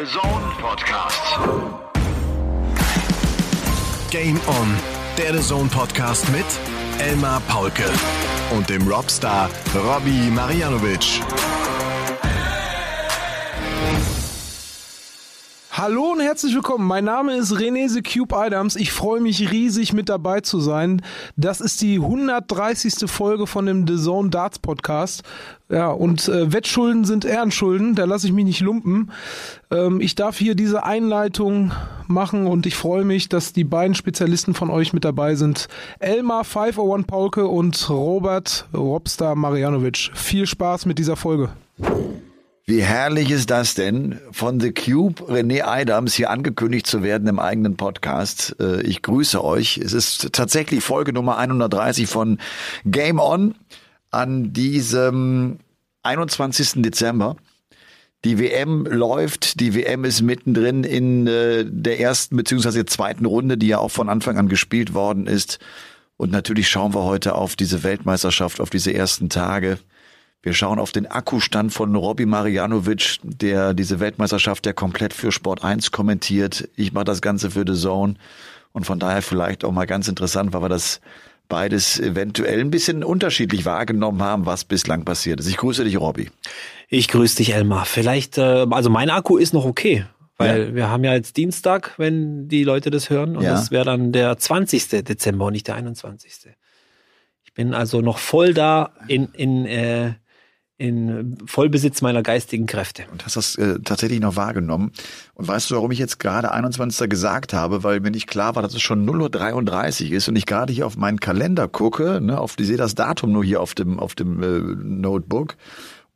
The Zone Podcast. Game On, der The Zone Podcast mit Elmar Paulke und dem Robstar Robbie Marianovic. Hallo und herzlich willkommen. Mein Name ist René The Cube Adams. Ich freue mich riesig mit dabei zu sein. Das ist die 130. Folge von dem The Zone Darts Podcast. Ja, und äh, Wettschulden sind Ehrenschulden. Da lasse ich mich nicht lumpen. Ähm, ich darf hier diese Einleitung machen und ich freue mich, dass die beiden Spezialisten von euch mit dabei sind. Elmar 501 Paulke und Robert Robstar Marianovic. Viel Spaß mit dieser Folge. Wie herrlich ist das denn, von The Cube René Adams hier angekündigt zu werden im eigenen Podcast. Äh, ich grüße euch. Es ist tatsächlich Folge Nummer 130 von Game On an diesem 21. Dezember. Die WM läuft, die WM ist mittendrin in äh, der ersten beziehungsweise zweiten Runde, die ja auch von Anfang an gespielt worden ist. Und natürlich schauen wir heute auf diese Weltmeisterschaft, auf diese ersten Tage. Wir schauen auf den Akkustand von Robbie Marianovic, der diese Weltmeisterschaft ja komplett für Sport 1 kommentiert. Ich mache das Ganze für The Zone. Und von daher vielleicht auch mal ganz interessant, weil wir das beides eventuell ein bisschen unterschiedlich wahrgenommen haben, was bislang passiert ist. Ich grüße dich, Robby. Ich grüße dich, Elmar. Vielleicht, äh, also mein Akku ist noch okay. Weil ja. wir haben ja jetzt Dienstag, wenn die Leute das hören. Und ja. das wäre dann der 20. Dezember und nicht der 21. Ich bin also noch voll da in, in äh, in Vollbesitz meiner geistigen Kräfte. Und hast das äh, tatsächlich noch wahrgenommen. Und weißt du, warum ich jetzt gerade 21. gesagt habe? Weil mir nicht klar war, dass es schon 0.33 Uhr ist und ich gerade hier auf meinen Kalender gucke, ne, auf, ich sehe das Datum nur hier auf dem, auf dem äh, Notebook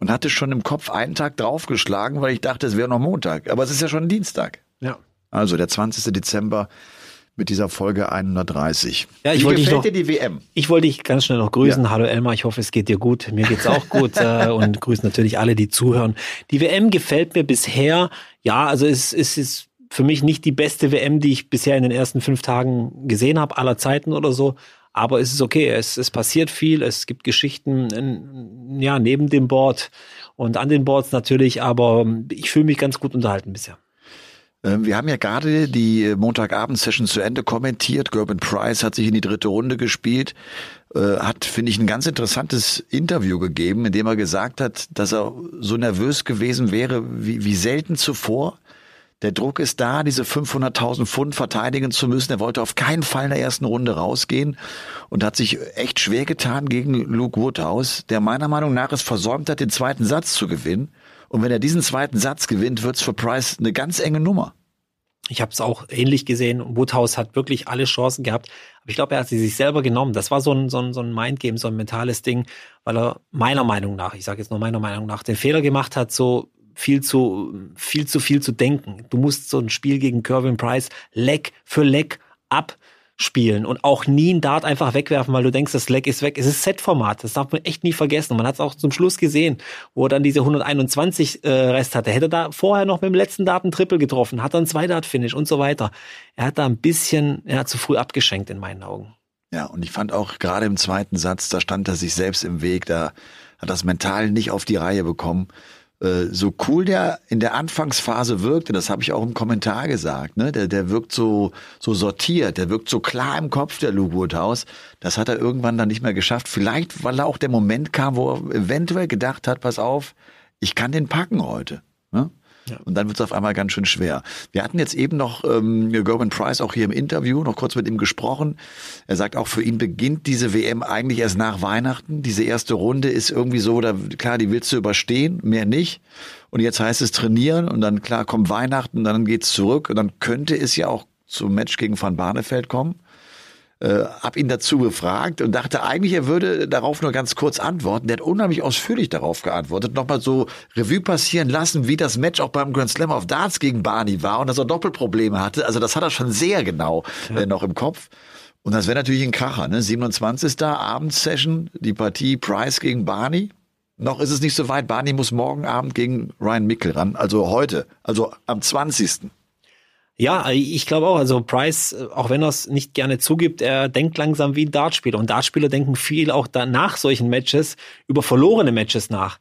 und hatte schon im Kopf einen Tag draufgeschlagen, weil ich dachte, es wäre noch Montag. Aber es ist ja schon Dienstag. Ja. Also der 20. Dezember mit dieser Folge 130. Ja, ich Wie wollte gefällt noch, dir die WM? Ich wollte dich ganz schnell noch grüßen. Ja. Hallo Elmar, ich hoffe, es geht dir gut. Mir geht's auch gut äh, und grüße natürlich alle, die zuhören. Die WM gefällt mir bisher. Ja, also es, es ist für mich nicht die beste WM, die ich bisher in den ersten fünf Tagen gesehen habe, aller Zeiten oder so. Aber es ist okay, es, es passiert viel, es gibt Geschichten in, ja, neben dem Board und an den Boards natürlich, aber ich fühle mich ganz gut unterhalten bisher. Ähm, wir haben ja gerade die Montagabend-Session zu Ende kommentiert. Gerben Price hat sich in die dritte Runde gespielt, äh, hat, finde ich, ein ganz interessantes Interview gegeben, in dem er gesagt hat, dass er so nervös gewesen wäre wie, wie selten zuvor. Der Druck ist da, diese 500.000 Pfund verteidigen zu müssen. Er wollte auf keinen Fall in der ersten Runde rausgehen und hat sich echt schwer getan gegen Luke Woodhouse, der meiner Meinung nach es versäumt hat, den zweiten Satz zu gewinnen. Und wenn er diesen zweiten Satz gewinnt, wird's für Price eine ganz enge Nummer. Ich habe es auch ähnlich gesehen. Woodhouse hat wirklich alle Chancen gehabt. Aber ich glaube, er hat sie sich selber genommen. Das war so ein, so ein, so ein Mindgame, so ein mentales Ding, weil er meiner Meinung nach, ich sage jetzt nur meiner Meinung nach, den Fehler gemacht hat, so viel zu, viel zu viel zu denken. Du musst so ein Spiel gegen Kervin Price Leck für Leck ab spielen und auch nie einen Dart einfach wegwerfen, weil du denkst, das Leck ist weg. Es ist Set-Format, das darf man echt nie vergessen. man hat es auch zum Schluss gesehen, wo er dann diese 121 äh, Rest hatte. Hätte da vorher noch mit dem letzten Dart ein Triple getroffen, hat dann zwei Dart-Finish und so weiter. Er hat da ein bisschen ja, zu früh abgeschenkt in meinen Augen. Ja, und ich fand auch gerade im zweiten Satz, da stand er sich selbst im Weg, da hat das mental nicht auf die Reihe bekommen. Äh, so cool der in der Anfangsphase wirkte, das habe ich auch im Kommentar gesagt, ne? der, der wirkt so, so sortiert, der wirkt so klar im Kopf, der Luke Woodhouse. Das hat er irgendwann dann nicht mehr geschafft. Vielleicht, weil auch der Moment kam, wo er eventuell gedacht hat, pass auf, ich kann den packen heute. Ne? Und dann wird es auf einmal ganz schön schwer. Wir hatten jetzt eben noch ähm, Gerben Price auch hier im Interview noch kurz mit ihm gesprochen. Er sagt auch, für ihn beginnt diese WM eigentlich erst nach Weihnachten. Diese erste Runde ist irgendwie so, da, klar, die willst du überstehen, mehr nicht. Und jetzt heißt es trainieren und dann klar kommt Weihnachten, dann geht's zurück und dann könnte es ja auch zum Match gegen Van Barneveld kommen äh, hab ihn dazu befragt und dachte eigentlich, er würde darauf nur ganz kurz antworten. Der hat unheimlich ausführlich darauf geantwortet, nochmal so Revue passieren lassen, wie das Match auch beim Grand Slam of Darts gegen Barney war und dass er Doppelprobleme hatte. Also das hat er schon sehr genau ja. äh, noch im Kopf. Und das wäre natürlich ein Kracher, ne? 27. Abendsession, die Partie Price gegen Barney. Noch ist es nicht so weit. Barney muss morgen Abend gegen Ryan Mickel ran, also heute, also am 20. Ja, ich glaube auch. Also Price, auch wenn er es nicht gerne zugibt, er denkt langsam wie ein Dartspieler. Und Dartspieler denken viel auch nach solchen Matches über verlorene Matches nach.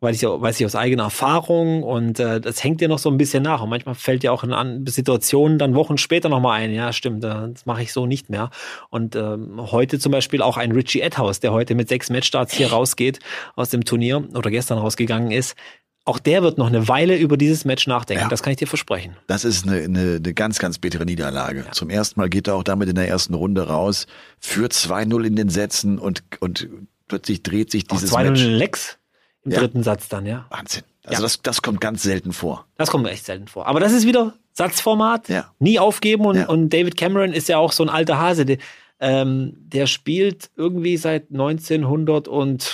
weiß ich, weiß ich aus eigener Erfahrung und äh, das hängt dir noch so ein bisschen nach. Und manchmal fällt dir auch in Situationen dann Wochen später nochmal ein, ja, stimmt, das mache ich so nicht mehr. Und ähm, heute zum Beispiel auch ein Richie Edhouse, der heute mit sechs Matchstarts hier rausgeht aus dem Turnier oder gestern rausgegangen ist. Auch der wird noch eine Weile über dieses Match nachdenken. Ja. Das kann ich dir versprechen. Das ist eine, eine, eine ganz, ganz bittere Niederlage. Ja. Zum ersten Mal geht er auch damit in der ersten Runde raus, führt 2-0 in den Sätzen und, und plötzlich dreht sich dieses auch 2-0 Match. in Lex im ja. dritten Satz dann, ja. Wahnsinn. Also das, das kommt ganz selten vor. Das kommt echt selten vor. Aber das ist wieder Satzformat. Nie aufgeben. Und, und David Cameron ist ja auch so ein alter Hase. Der, ähm, der spielt irgendwie seit 1900 und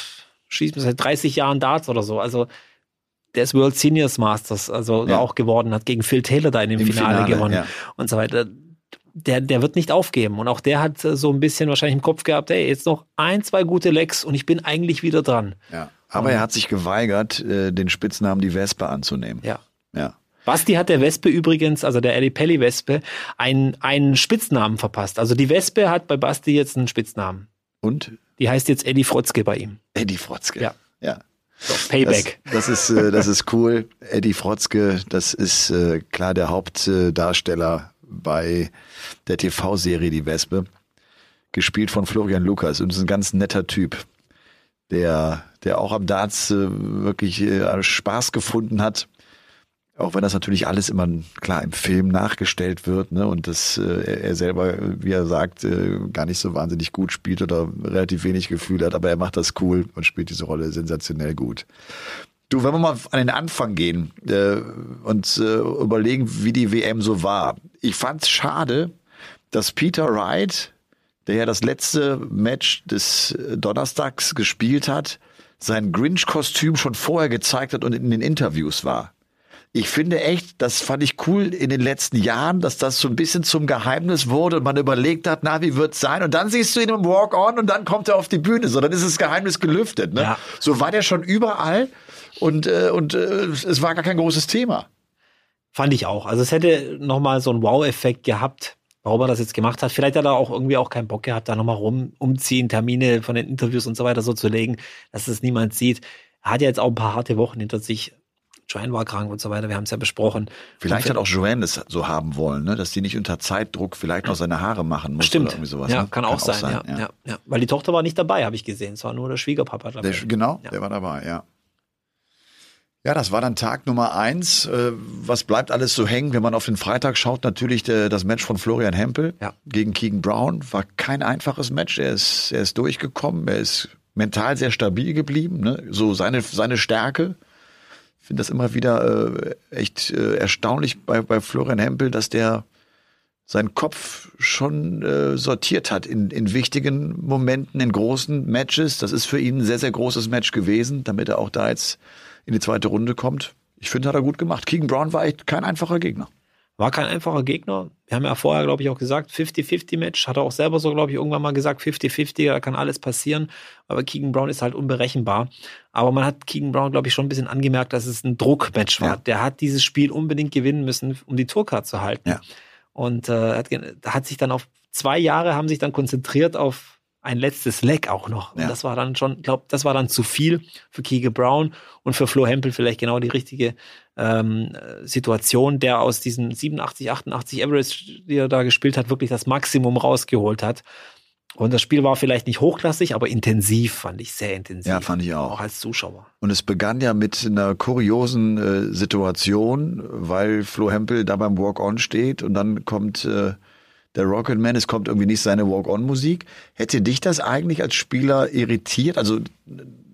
schießt mir seit 30 Jahren Darts oder so. Also der ist World Seniors Masters, also ja. auch geworden, hat gegen Phil Taylor da in dem Im Finale, Finale gewonnen ja. und so weiter. Der, der wird nicht aufgeben. Und auch der hat so ein bisschen wahrscheinlich im Kopf gehabt, ey, jetzt noch ein, zwei gute Lecks und ich bin eigentlich wieder dran. Ja. Aber er hat sich geweigert, äh, den Spitznamen die Wespe anzunehmen. Ja. Ja. Basti hat der Wespe übrigens, also der Eddie Pelli Wespe, einen, einen Spitznamen verpasst. Also die Wespe hat bei Basti jetzt einen Spitznamen. Und? Die heißt jetzt Eddie Frotzke bei ihm. Eddie Frotzke. Ja. Ja. So, Payback. Das, das ist, äh, das ist cool. Eddie Frotzke, das ist äh, klar der Hauptdarsteller bei der TV-Serie Die Wespe. Gespielt von Florian Lukas und ist ein ganz netter Typ, der, der auch am Darts äh, wirklich äh, Spaß gefunden hat auch wenn das natürlich alles immer klar im Film nachgestellt wird, ne, und das äh, er selber, wie er sagt, äh, gar nicht so wahnsinnig gut spielt oder relativ wenig Gefühl hat, aber er macht das cool und spielt diese Rolle sensationell gut. Du, wenn wir mal an den Anfang gehen äh, und äh, überlegen, wie die WM so war. Ich fand's schade, dass Peter Wright, der ja das letzte Match des Donnerstags gespielt hat, sein Grinch-Kostüm schon vorher gezeigt hat und in den Interviews war ich finde echt, das fand ich cool in den letzten Jahren, dass das so ein bisschen zum Geheimnis wurde und man überlegt hat, na, wie wird's sein? Und dann siehst du ihn im Walk-On und dann kommt er auf die Bühne. So, dann ist das Geheimnis gelüftet. Ne? Ja. So war der schon überall und, äh, und äh, es war gar kein großes Thema. Fand ich auch. Also es hätte nochmal so einen Wow-Effekt gehabt, warum er das jetzt gemacht hat. Vielleicht hat er auch irgendwie auch keinen Bock gehabt, da nochmal rum umziehen, Termine von den Interviews und so weiter so zu legen, dass es niemand sieht. Er hat ja jetzt auch ein paar harte Wochen hinter sich. Joanne war krank und so weiter, wir haben es ja besprochen. Vielleicht hat auch Joanne das so haben wollen, ne? dass die nicht unter Zeitdruck vielleicht noch seine Haare machen muss. Stimmt. Oder irgendwie sowas, ja, ne? kann, kann, auch, sein, sein ja, ja. Ja, Weil die Tochter war nicht dabei, habe ich gesehen. Es war nur der Schwiegerpapa dabei. Der, genau, ja. der war dabei, ja. Ja, das war dann Tag Nummer eins. Äh, was bleibt alles so hängen, wenn man auf den Freitag schaut? Natürlich das Match von Florian Hempel ja. gegen Keegan Brown. War kein einfaches Match. Er ist, er ist durchgekommen. Er ist mental sehr stabil geblieben. Ne? So seine, seine Stärke finde das immer wieder äh, echt äh, erstaunlich bei, bei Florian Hempel, dass der seinen Kopf schon äh, sortiert hat in, in wichtigen Momenten, in großen Matches. Das ist für ihn ein sehr, sehr großes Match gewesen, damit er auch da jetzt in die zweite Runde kommt. Ich finde, hat er gut gemacht. Keegan Brown war echt kein einfacher Gegner. War kein einfacher Gegner. Wir haben ja vorher, glaube ich, auch gesagt, 50-50-Match. Hat er auch selber so, glaube ich, irgendwann mal gesagt, 50-50, da kann alles passieren. Aber Keegan Brown ist halt unberechenbar. Aber man hat Keegan Brown, glaube ich, schon ein bisschen angemerkt, dass es ein Druckmatch war. Ja. Der hat dieses Spiel unbedingt gewinnen müssen, um die Tourcard zu halten. Ja. Und äh, hat, hat sich dann auf zwei Jahre, haben sich dann konzentriert auf ein letztes Leck auch noch. Und ja. das war dann schon, glaube das war dann zu viel für Keegan Brown und für Flo Hempel vielleicht genau die richtige ähm, Situation, der aus diesen 87, 88 Average, die er da gespielt hat, wirklich das Maximum rausgeholt hat. Und das Spiel war vielleicht nicht hochklassig, aber intensiv, fand ich sehr intensiv. Ja, fand ich auch. Auch als Zuschauer. Und es begann ja mit einer kuriosen äh, Situation, weil Flo Hempel da beim Walk-On steht und dann kommt äh, der Rocketman, es kommt irgendwie nicht seine Walk-On-Musik. Hätte dich das eigentlich als Spieler irritiert? Also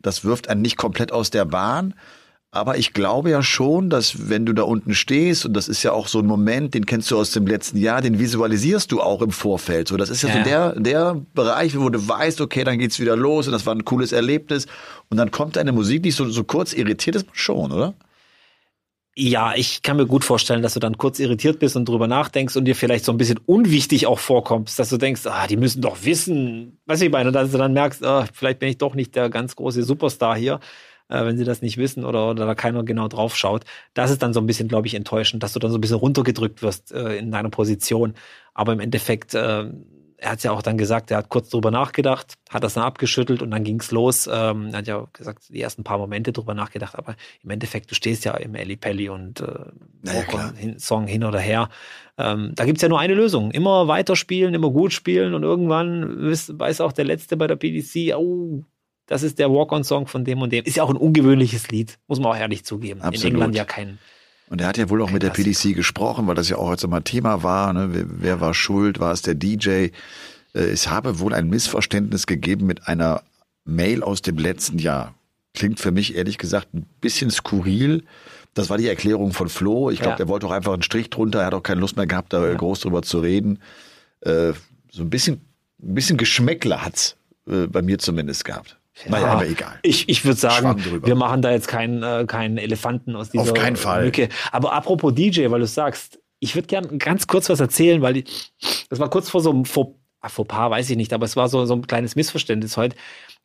das wirft einen nicht komplett aus der Bahn, aber ich glaube ja schon, dass wenn du da unten stehst, und das ist ja auch so ein Moment, den kennst du aus dem letzten Jahr, den visualisierst du auch im Vorfeld. So, das ist ja, ja. so der, der Bereich, wo du weißt, okay, dann geht's wieder los und das war ein cooles Erlebnis. Und dann kommt deine Musik nicht so, so kurz irritiert ist man schon, oder? Ja, ich kann mir gut vorstellen, dass du dann kurz irritiert bist und drüber nachdenkst und dir vielleicht so ein bisschen unwichtig auch vorkommst, dass du denkst, ah, die müssen doch wissen, was ich meine, und dass du dann merkst, ah, vielleicht bin ich doch nicht der ganz große Superstar hier äh, wenn sie das nicht wissen oder, oder da keiner genau drauf schaut. Das ist dann so ein bisschen, glaube ich, enttäuschend, dass du dann so ein bisschen runtergedrückt wirst äh, in deiner Position. Aber im Endeffekt äh, er hat ja auch dann gesagt, er hat kurz drüber nachgedacht, hat das dann abgeschüttelt und dann ging's los. Ähm, er hat ja gesagt, die ersten paar Momente drüber nachgedacht, aber im Endeffekt, du stehst ja im Eli Pelli und äh, Naja, hin, Song hin oder her. Ähm, da gibt's ja nur eine Lösung. Immer weiterspielen, immer gut spielen und irgendwann weiß, weiß auch der Letzte bei der PDC, oh, das ist der Walk-on-Song von dem und dem. Ist ja auch ein ungewöhnliches Lied, muss man auch ehrlich zugeben. Absolut. In England ja kein. Und er hat ja wohl auch mit der. PDC gesprochen, weil das ja auch heute mal Thema war. Ne? Wer, wer war schuld? War es der DJ? Äh, Es habe wohl ein Missverständnis gegeben mit einer Mail aus dem letzten Jahr. Klingt für mich ehrlich gesagt ein bisschen skurril. Das war die Erklärung von Flo. Ich glaube, Ja. der wollte auch einfach einen Strich drunter. Er hat auch keine Lust mehr gehabt, da groß drüber zu reden. Äh, so ein bisschen, ein bisschen Geschmäckler hat's äh, bei mir zumindest gehabt. Naja, aber egal. Ich, ich würde sagen, wir machen da jetzt keinen, äh, keinen Elefanten aus dieser Auf keinen Fall. Mücke. Aber apropos DJ, weil du sagst, ich würde gern ganz kurz was erzählen, weil die, das war kurz vor so einem vor, ah, Fauxpas, weiß ich nicht, aber es war so, so ein kleines Missverständnis heute.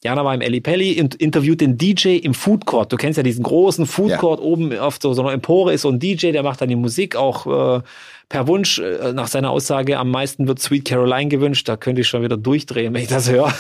Jana war im Eli Pelli, in- interviewt den DJ im Food Court. Du kennst ja diesen großen Food Ja. Court oben auf so, so einer Empore ist so ein DJ, der macht dann die Musik auch äh, per Wunsch. Äh, nach seiner Aussage am meisten wird Sweet Caroline gewünscht. Da könnte ich schon wieder durchdrehen, wenn ich das höre.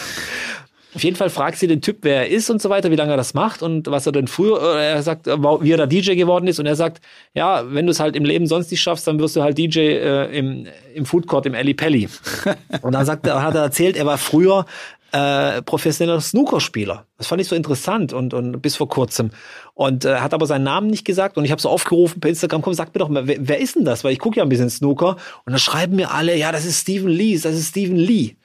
Auf jeden Fall fragt sie den Typ, wer er ist und so weiter, wie lange er das macht und was er denn früher, er sagt, wie er da DJ geworden ist und er sagt, ja, wenn du es halt im Leben sonst nicht schaffst, dann wirst du halt DJ äh, im, im Food Court, im Ali Pelli. und dann sagt er, hat er erzählt, er war früher äh, professioneller Snookerspieler. Das fand ich so interessant und, und bis vor kurzem. Und äh, hat aber seinen Namen nicht gesagt und ich habe so aufgerufen per Instagram, komm, sag mir doch mal, wer, wer ist denn das? Weil ich gucke ja ein bisschen Snooker und dann schreiben mir alle, ja, das ist Stephen Lee, das ist Stephen Lee.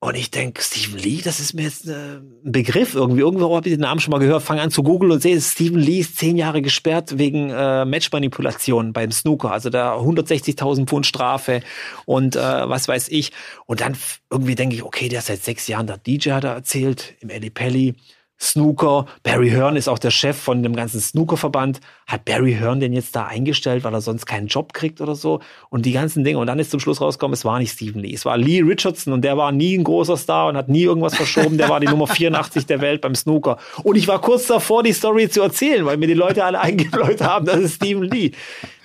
Und ich denk, Stephen Lee, das ist mir jetzt äh, ein Begriff irgendwie. Irgendwo habe ich den Namen schon mal gehört, fange an zu googeln und sehe, Stephen Lee ist zehn Jahre gesperrt wegen äh, Matchmanipulation beim Snooker. Also da 160.000 Pfund Strafe und äh, was weiß ich. Und dann irgendwie denke ich, okay, der ist seit sechs Jahren der DJ, hat er erzählt, im Eli Pelli. Snooker. Barry Hearn ist auch der Chef von dem ganzen Snookerverband. Hat Barry Hearn den jetzt da eingestellt, weil er sonst keinen Job kriegt oder so? Und die ganzen Dinge. Und dann ist zum Schluss rausgekommen, es war nicht Stephen Lee. Es war Lee Richardson und der war nie ein großer Star und hat nie irgendwas verschoben. Der war die Nummer 84 der Welt beim Snooker. Und ich war kurz davor, die Story zu erzählen, weil mir die Leute alle eingebläut haben, das ist Stephen Lee.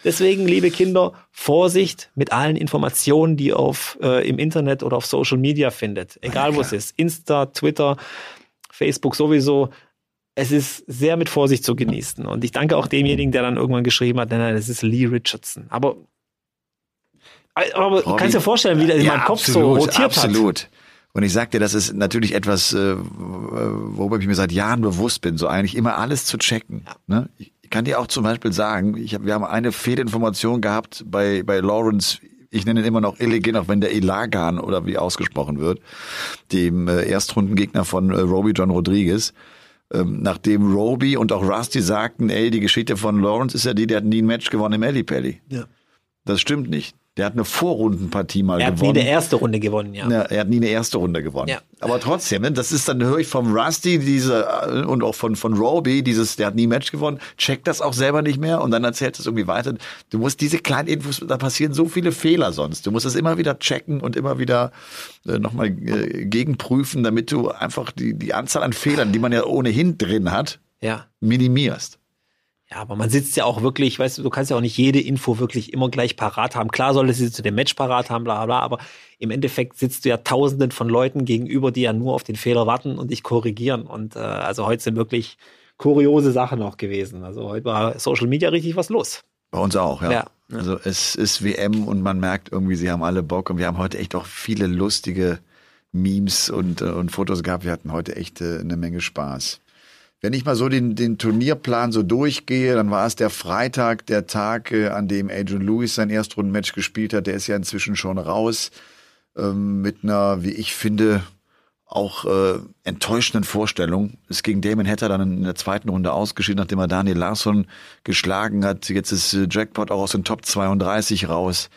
Deswegen, liebe Kinder, Vorsicht mit allen Informationen, die ihr auf, äh, im Internet oder auf Social Media findet. Egal wo es ist. Insta, Twitter, Facebook sowieso. Es ist sehr mit Vorsicht zu genießen. Und ich danke auch demjenigen, der dann irgendwann geschrieben hat, nein, nein, das ist Lee Richardson. Aber, aber du Robby, kannst dir vorstellen, wie der in ja, meinem Kopf absolut, so rotiert hat. absolut. Und ich sag dir, das ist natürlich etwas, äh, worüber ich mir seit Jahren bewusst bin, so eigentlich immer alles zu checken. Ne? Ich kann dir auch zum Beispiel sagen, ich hab, wir haben eine Fehlinformation gehabt bei, bei Lawrence, ich nenne ihn immer noch Illegin, auch wenn der Elagan oder wie ausgesprochen wird, dem äh, Erstrundengegner von äh, Roby John Rodriguez. Ähm, nachdem Roby und auch Rusty sagten, ey, die Geschichte von Lawrence ist ja die, der hat nie ein Match gewonnen im Alley Pally. Ja. Das stimmt nicht. Der hat eine Vorrundenpartie mal Er hat nie gewonnen. eine erste Runde gewonnen, ja. Ja, er hat nie eine erste Runde gewonnen. Ja. Aber trotzdem, ne, das ist dann höre ich vom Rusty diese und auch von von Roby dieses, der hat nie ein Match gewonnen, checkt das auch selber nicht mehr und dann erzählt es irgendwie weiter. Du musst diese kleinen Infos, da passieren so viele Fehler sonst. Du musst es immer wieder checken und immer wieder äh, nochmal äh, gegenprüfen, damit du einfach die die Anzahl an Fehlern, die man ja ohnehin drin hat, Ja. minimierst. Ja, aber man sitzt ja auch wirklich, weißt du, du kannst ja auch nicht jede Info wirklich immer gleich parat haben. Klar solltest du sie zu dem Match parat haben, bla bla, bla, aber im Endeffekt sitzt du ja tausenden von Leuten gegenüber, die ja nur auf den Fehler warten und dich korrigieren. Und äh, also heute sind wirklich kuriose Sachen noch gewesen. Also heute war Social Media richtig was los. Bei uns auch, ja. Ja. Also es ist WM und man merkt irgendwie, sie haben alle Bock und wir haben heute echt auch viele lustige Memes und, äh, und Fotos gehabt. Wir hatten heute echt äh, eine Menge Spaß. Wenn ich mal so den, den Turnierplan so durchgehe, dann war es der Freitag, der Tag, äh, an dem Adrian Lewis sein Erstrundenmatch gespielt hat. Der ist ja inzwischen schon raus ähm, mit einer, wie ich finde, auch äh, enttäuschenden Vorstellung. Ist gegen Damon Hatter dann in der zweiten Runde ausgeschieden, nachdem er Daniel Larsson geschlagen hat. Jetzt ist äh, Jackpot auch aus den Top 32 raus.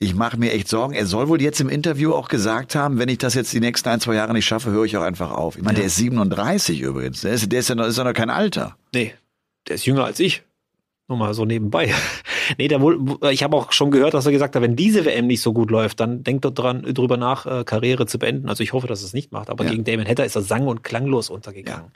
Ich mache mir echt Sorgen. Er soll wohl jetzt im Interview auch gesagt haben, wenn ich das jetzt die nächsten ein, zwei Jahre nicht schaffe, höre ich auch einfach auf. Ich meine, der ist 37 übrigens. Der ist, der ist, ja noch, ist ja noch kein Alter. Nee, der ist jünger als ich. Nur mal so nebenbei. nee, der wohl, ich habe auch schon gehört, dass er gesagt hat, wenn diese WM nicht so gut läuft, dann denkt er dran, drüber nach, äh, Karriere zu beenden. Also ich hoffe, dass er es nicht macht. Aber Ja. gegen Damon Hatter ist er sang- und klanglos untergegangen.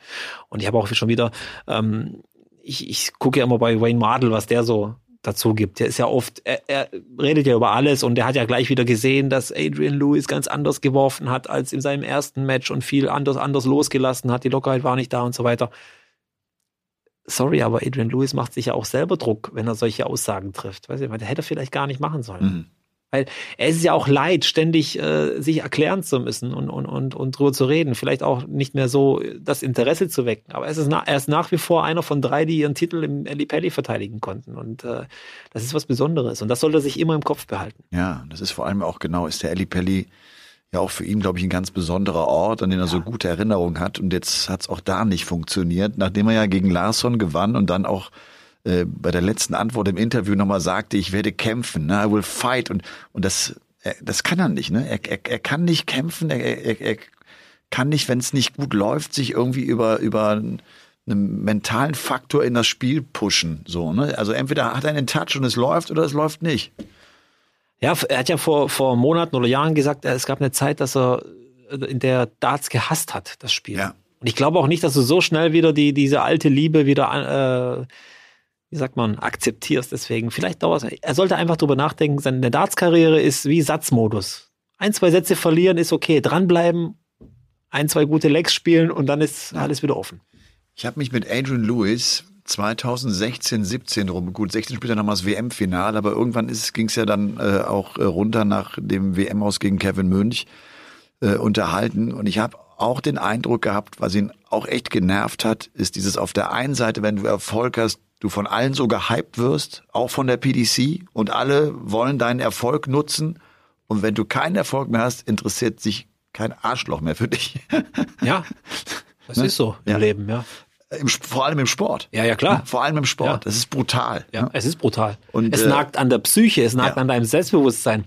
Und ich habe auch schon wieder, ähm, ich, ich gucke ja immer bei Wayne Mardell, was der so dazu gibt. Der ist ja oft, er, er redet ja über alles und der hat ja gleich wieder gesehen, dass Adrian Lewis ganz anders geworfen hat als in seinem ersten Match und viel anders, anders losgelassen hat. Die Lockerheit war nicht da und so weiter. Sorry, aber Adrian Lewis macht sich ja auch selber Druck, wenn er solche Aussagen trifft. Weiß ich, der hätte er vielleicht gar nicht machen sollen. Mhm. Weil er ist ja auch leid, ständig äh, sich erklären zu müssen und, und, und, und drüber zu reden. Vielleicht auch nicht mehr so das Interesse zu wecken. Aber es ist na, er ist nach wie vor einer von drei, die ihren Titel im Pelli verteidigen konnten. Und äh, das ist was Besonderes. Und das sollte er sich immer im Kopf behalten. Ja, das ist vor allem auch genau, ist der Pelli ja auch für ihn, glaube ich, ein ganz besonderer Ort, an den er ja. so gute Erinnerungen hat. Und jetzt hat es auch da nicht funktioniert, nachdem er ja gegen Larsson gewann und dann auch äh, bei der letzten Antwort im Interview nochmal sagte, ich werde kämpfen, ne? I will fight. Und, und das, er, das kann er nicht. Ne? Er, er, er kann nicht kämpfen, er, er, er kann nicht, wenn es nicht gut läuft, sich irgendwie über, über einen mentalen Faktor in das Spiel pushen. So, ne? Also entweder hat er einen Touch und es läuft oder es läuft nicht. Ja, er hat ja vor, vor Monaten oder Jahren gesagt, es gab eine Zeit, dass er in der Darts gehasst hat, das Spiel. Ja. Und ich glaube auch nicht, dass du so schnell wieder die, diese alte Liebe wieder äh, wie sagt man, akzeptierst. Deswegen, vielleicht dauert es. Er sollte einfach drüber nachdenken, seine Darts-Karriere ist wie Satzmodus. Ein, zwei Sätze verlieren ist okay. Dranbleiben, ein, zwei gute Legs spielen und dann ist alles wieder offen. Ich habe mich mit Adrian Lewis 2016, 17 rum, gut, 16 spielt er nochmal das WM-Finale, aber irgendwann ging es ja dann äh, auch äh, runter nach dem WM aus gegen Kevin Münch äh, unterhalten und ich habe auch den Eindruck gehabt, was ihn auch echt genervt hat, ist dieses auf der einen Seite, wenn du Erfolg hast, du von allen so gehypt wirst, auch von der PDC und alle wollen deinen Erfolg nutzen und wenn du keinen Erfolg mehr hast, interessiert sich kein Arschloch mehr für dich. Ja, das ne? ist so im ja. Leben, ja. Im, vor allem im Sport. Ja, ja, klar. Vor allem im Sport. Ja. Das ist brutal. Ja, ja, es ist brutal. Und, es äh, nagt an der Psyche, es nagt an deinem Selbstbewusstsein.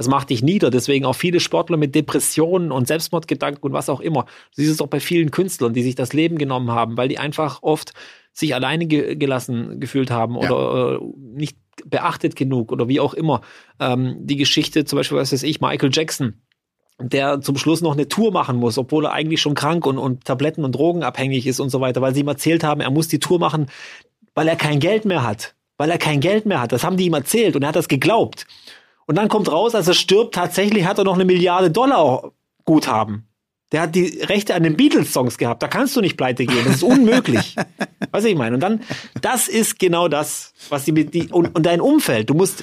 Das macht dich nieder. Deswegen auch viele Sportler mit Depressionen und Selbstmordgedanken und was auch immer. Du siehst es auch bei vielen Künstlern, die sich das Leben genommen haben, weil die einfach oft sich alleine ge gelassen gefühlt haben ja. oder äh, nicht beachtet genug oder wie auch immer. Ähm, die Geschichte, zum Beispiel, was weiß ich, Michael Jackson, der zum Schluss noch eine Tour machen muss, obwohl er eigentlich schon krank und, und Tabletten und Drogen abhängig ist und so weiter, weil sie ihm erzählt haben, er muss die Tour machen, weil er kein Geld mehr hat. Weil er kein Geld mehr hat. Das haben die ihm erzählt und er hat das geglaubt. Und dann kommt raus, als er stirbt, tatsächlich hat er noch eine Milliarde Dollar Guthaben. Der hat die Rechte an den Beatles-Songs gehabt. Da kannst du nicht pleite gehen. Das ist unmöglich. was ich meine. Und dann, das ist genau das, was die, die und, und dein Umfeld. Du musst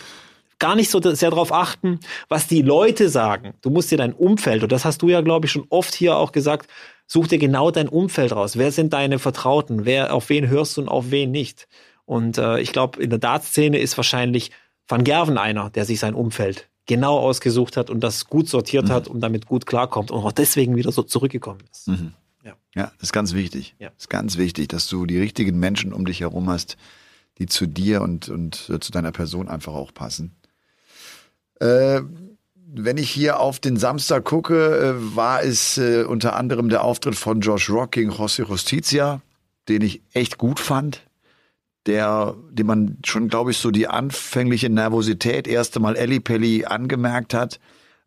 gar nicht so sehr darauf achten, was die Leute sagen. Du musst dir dein Umfeld, und das hast du ja, glaube ich, schon oft hier auch gesagt, such dir genau dein Umfeld raus. Wer sind deine Vertrauten? Wer, auf wen hörst du und auf wen nicht? Und äh, ich glaube, in der Dartszene ist wahrscheinlich Van Gerven einer, der sich sein Umfeld genau ausgesucht hat und das gut sortiert mhm. hat und damit gut klarkommt und auch deswegen wieder so zurückgekommen ist. Mhm. Ja. ja, das ist ganz wichtig. Ja. Das ist ganz wichtig, dass du die richtigen Menschen um dich herum hast, die zu dir und, und äh, zu deiner Person einfach auch passen. Äh, wenn ich hier auf den Samstag gucke, äh, war es äh, unter anderem der Auftritt von Josh Rock gegen José Justicia, den ich echt gut fand der, dem man schon, glaube ich, so die anfängliche Nervosität erste Mal Ellie Pelli angemerkt hat.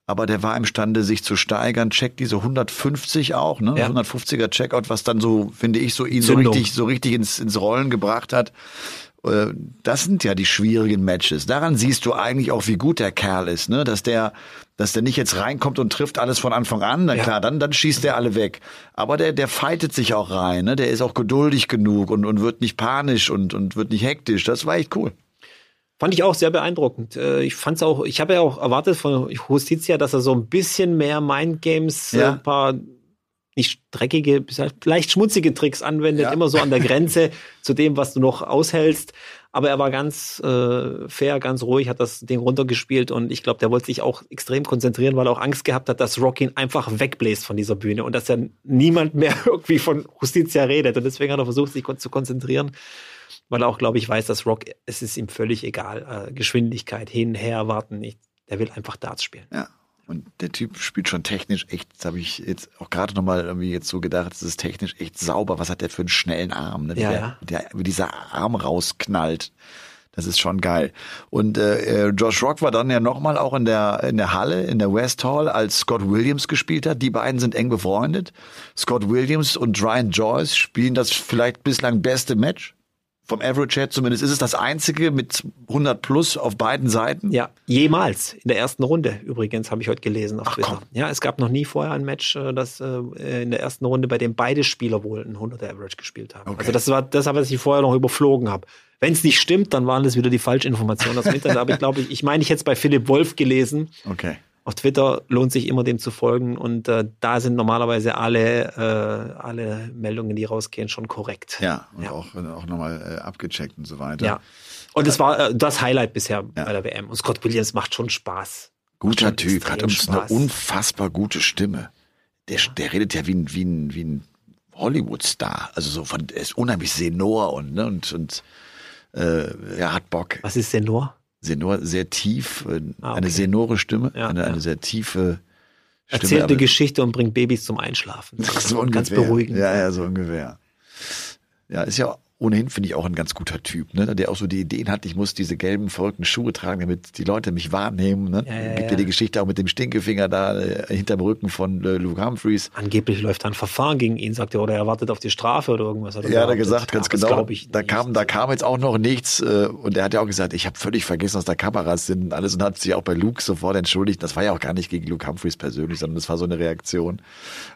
Aber der war imstande, sich zu steigern. Checkt diese 150 auch, ne? Ja. 150er Checkout, was dann so, finde ich, so ihn Zündung. so richtig, so richtig ins, ins Rollen gebracht hat. Äh, das sind ja die schwierigen Matches. Daran siehst du eigentlich auch, wie gut der Kerl ist, ne? Dass der, dass der nicht jetzt reinkommt und trifft alles von Anfang an. Na klar, dann, dann schießt der alle weg. Aber der, der fightet sich auch rein, ne? Der ist auch geduldig genug und, und wird nicht panisch und, und wird nicht hektisch. Das war echt cool. Fand ich auch sehr beeindruckend. Äh, ich fand's auch, ich habe ja auch erwartet von Justitia, dass er so ein bisschen mehr Mindgames, ja. ein paar nicht dreckige, leicht schmutzige Tricks anwendet, ja. immer so an der Grenze zu dem, was du noch aushältst. Aber er war ganz äh, fair, ganz ruhig, hat das Ding runtergespielt und ich glaube, der wollte sich auch extrem konzentrieren, weil er auch Angst gehabt hat, dass Rock ihn einfach wegbläst von dieser Bühne und dass ja niemand mehr irgendwie von Justitia redet. Und deswegen hat er versucht, sich zu konzentrieren, weil er auch, glaube ich, weiß, dass Rock, es ist ihm völlig egal. Äh, Geschwindigkeit, hin, her, warten nicht. Der will einfach Darts spielen. Ja. Und der Typ spielt schon technisch echt, das habe ich jetzt auch gerade nochmal irgendwie jetzt so gedacht, es ist technisch echt sauber. Was hat der für einen schnellen Arm, ne? wie, ja, der, der, wie dieser Arm rausknallt. Das ist schon geil. Und äh, äh Josh Rock war dann ja nochmal auch in der, in der Halle, in der West Hall, als Scott Williams gespielt hat. Die beiden sind eng befreundet. Scott Williams und Ryan Joyce spielen das vielleicht bislang beste Match vom Average her zumindest ist es das einzige mit 100 plus auf beiden Seiten. Ja, jemals. In der ersten Runde übrigens, habe ich heute gelesen auf Ach, Twitter. komm. Ja, es gab noch nie vorher ein Match, äh, das äh, in der ersten Runde, bei dem beide Spieler wohl ein 100er Average gespielt haben. Okay. Also das war das, was ich vorher noch überflogen habe. Wenn es nicht stimmt, dann waren das wieder die Falschinformationen aus dem Internet. Aber ich glaube, ich, ich meine, ich hätte es bei Philipp Wolf gelesen. Okay. Auf Twitter lohnt sich immer dem zu folgen und äh, da sind normalerweise alle, äh, alle Meldungen, die rausgehen, schon korrekt. Ja, und Ja. auch, auch nochmal äh, abgecheckt und so weiter. Ja. Und es war äh, das Highlight bisher bei der WM. Und Scott Williams macht schon Spaß. Guter Schon Typ, hat uns eine Spaß. unfassbar gute Stimme. Der, der redet ja wie ein, wie ein, wie ein Hollywood-Star. Also so von, er ist unheimlich Senor und, ne, und, und äh, ja, hat Bock. Was ist nur? Senor, sehr tief, äh, Ah, okay. eine senore Stimme, Ja, eine, ja. eine sehr tiefe Stimme. Erzählt eine Geschichte und bringt Babys zum Einschlafen. so Ganz beruhigend. Ja, ja, so ungefähr. Ja, ist ja ohnehin, finde ich, auch ein ganz guter Typ, ne? der auch so die Ideen hat, ich muss diese gelben, verrückten Schuhe tragen, damit die Leute mich wahrnehmen. Ne? Ja, ja, Gibt ja ja. die Geschichte auch mit dem Stinkefinger da äh, hinterm Rücken von äh, Luke Humphreys. Angeblich läuft da ein Verfahren gegen ihn, sagt er, oder er wartet auf die Strafe oder irgendwas. Hat Ja, hat er gesagt, ganz das genau. da kam, da kam jetzt auch noch nichts äh, und er hat ja auch gesagt, ich habe völlig vergessen, dass da Kameras sind und alles und hat sich auch bei Luke sofort entschuldigt. Das war ja auch gar nicht gegen Luke Humphreys persönlich, sondern das war so eine Reaktion.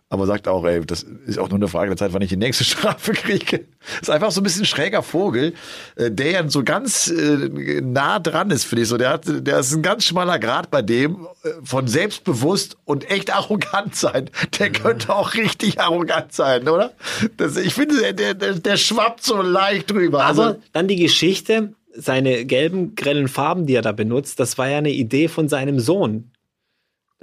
Aber sagt auch, ey, das ist auch nur eine Frage der Zeit, wann ich die nächste Strafe kriege. Ist einfach so ein bisschen ein schräger Vogel, äh, der ja so ganz äh, nah dran ist, finde ich so. Der hat, der ist ein ganz schmaler Grad bei dem äh, von selbstbewusst und echt arrogant sein. Der könnte auch richtig arrogant sein, oder? Das, ich finde, der, der, der, schwappt so leicht drüber. Aber Also, dann die Geschichte, seine gelben, grellen Farben, die er da benutzt, das war ja eine Idee von seinem Sohn.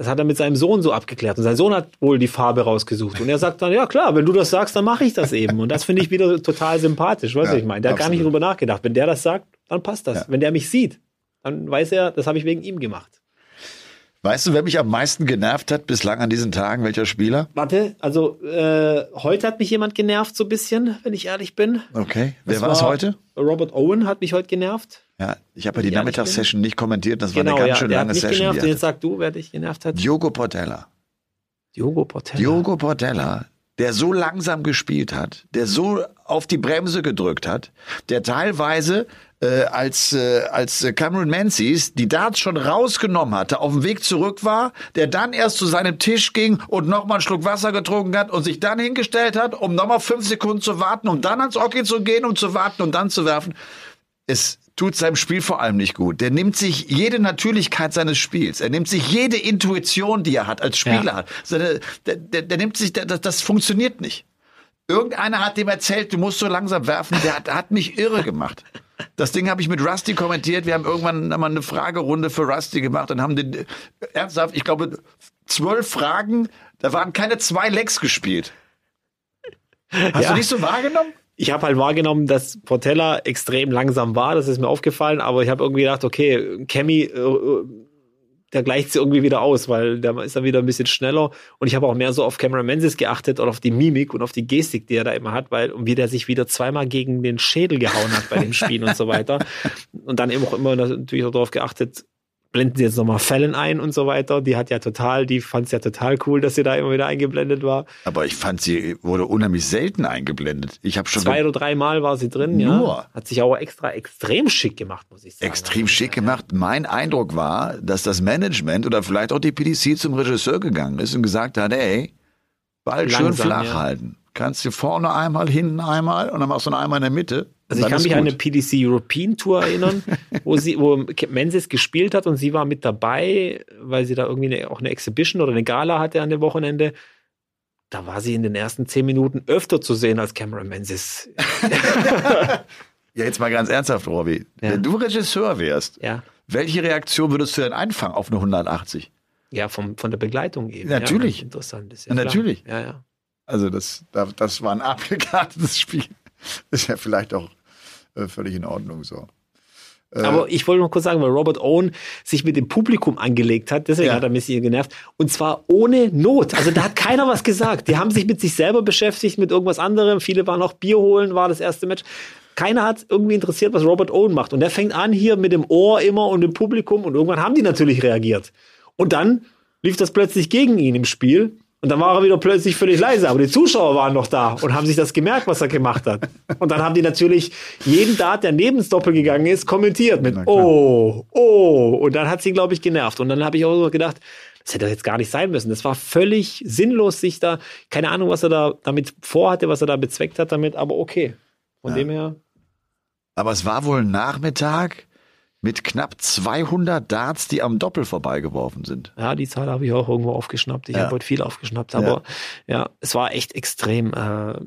Das hat er mit seinem Sohn so abgeklärt. Und sein Sohn hat wohl die Farbe rausgesucht. Und er sagt dann, ja klar, wenn du das sagst, dann mache ich das eben. Und das finde ich wieder total sympathisch, weißt du, Ja, ich meine. Der hat gar nicht drüber nachgedacht. Wenn der das sagt, dann passt das. Ja. Wenn der mich sieht, dann weiß er, das habe ich wegen ihm gemacht. Weißt du, wer mich am meisten genervt hat bislang an diesen Tagen? Welcher Spieler? Warte, also äh, heute hat mich jemand genervt, so ein bisschen, wenn ich ehrlich bin. Okay. Wer Das war es war- heute? Robert Owen hat mich heute genervt. Ja, ich habe ja die Nachmittagssession nicht kommentiert. Das war Genau, eine ganz ja, schön lange Session. genervt. er jetzt sag du, wer dich genervt hat. Diogo Portella. Diogo Portella. Diogo Portella, der so langsam gespielt hat, der so auf die Bremse gedrückt hat, der teilweise äh, als, äh, als äh, Cameron Menzies die Darts schon rausgenommen hatte, auf dem Weg zurück war, der dann erst zu seinem Tisch ging und nochmal einen Schluck Wasser getrunken hat und sich dann hingestellt hat, um nochmal fünf Sekunden zu warten, um dann ans Hockey zu gehen, um zu warten und dann zu werfen. Es tut seinem Spiel vor allem nicht gut. Der nimmt sich jede Natürlichkeit seines Spiels. Er nimmt sich jede Intuition, die er hat, als Spieler Ja. hat. Seine, der, der, der nimmt sich, der, das, das funktioniert nicht. Irgendeiner hat dem erzählt, du musst so langsam werfen. Der hat, der hat mich irre gemacht. Das Ding habe ich mit Rusty kommentiert. Wir haben irgendwann mal eine Fragerunde für Rusty gemacht und haben den, ernsthaft, ich glaube, zwölf Fragen, da waren keine zwei Lecks gespielt. Hast Ja. du nicht so wahrgenommen? ich habe halt wahrgenommen, dass Portella extrem langsam war. Das ist mir aufgefallen. Aber ich habe irgendwie gedacht, okay, Cammy, der gleicht sie irgendwie wieder aus, weil der ist dann wieder ein bisschen schneller. Und ich habe auch mehr so auf Cameron Menzies geachtet und auf die Mimik und auf die Gestik, die er da immer hat, weil und wie der sich wieder zweimal gegen den Schädel gehauen hat bei dem Spiel und so weiter. Und dann eben auch immer natürlich auch darauf geachtet, blenden sie jetzt nochmal Fällen ein und so weiter. Die hat ja total, die fand es ja total cool, dass sie da immer wieder eingeblendet war. Aber ich fand, sie wurde unheimlich selten eingeblendet. Ich habe schon Zwei oder dreimal war sie drin, Nur? ja. Hat sich aber extra extrem schick gemacht, muss ich sagen. extrem schick gemacht. Mein Eindruck war, dass das Management oder vielleicht auch die PDC zum Regisseur gegangen ist und gesagt hat, ey, Ball schön Langsam, flach ja. halten. Kannst du vorne einmal, hinten einmal und dann machst du noch einmal in der Mitte. Also ich kann mich an eine gut. PDC European Tour erinnern, wo sie, wo Menzies gespielt hat und sie war mit dabei, weil sie da irgendwie eine, auch eine Exhibition oder eine Gala hatte an dem Wochenende. Da war sie in den ersten zehn Minuten öfter zu sehen als Cameron Menzies. Ja, jetzt mal ganz ernsthaft, Robby. Ja. Wenn du Regisseur wärst, Ja, welche Reaktion würdest du denn einfangen auf eine 180? ja vom, von der Begleitung eben. Natürlich. Ja, interessant ist Ja, ja. klar. natürlich. Ja, ja. Also das, da- das war ein abgekartetes Spiel. Ist ja vielleicht auch äh, völlig in Ordnung so. Äh. Aber ich wollte noch kurz sagen, weil Robert Owen sich mit dem Publikum angelegt hat, deswegen Ja. hat er mich hier genervt. Und zwar ohne Not. Also da hat keiner was gesagt. Die haben sich mit sich selber beschäftigt, mit irgendwas anderem. Viele waren noch Bier holen, war das erste Match. Keiner hat irgendwie interessiert, was Robert Owen macht. Und der fängt an hier mit dem Ohr immer und dem Publikum und irgendwann haben die natürlich reagiert. Und dann lief das plötzlich gegen ihn im Spiel. Und dann war er wieder plötzlich völlig leise, aber die Zuschauer waren noch da und haben sich das gemerkt, was er gemacht hat. Und dann haben die natürlich jeden Dart, der neben das Doppel gegangen ist, kommentiert mit Oh, oh. Und dann hat sie, glaube ich, genervt. Und dann habe ich auch so gedacht, das hätte jetzt gar nicht sein müssen. Das war völlig sinnlos, sich da, keine Ahnung, was er da damit vorhatte, was er da bezweckt hat damit, aber okay. Von Ja. dem her. Aber es war wohl ein Nachmittag mit knapp 200 Darts, die am Doppel vorbeigeworfen sind. Ja, die Zahl habe ich auch irgendwo aufgeschnappt. Ich Ja. habe heute viel aufgeschnappt, aber ja. es war echt extrem. Äh,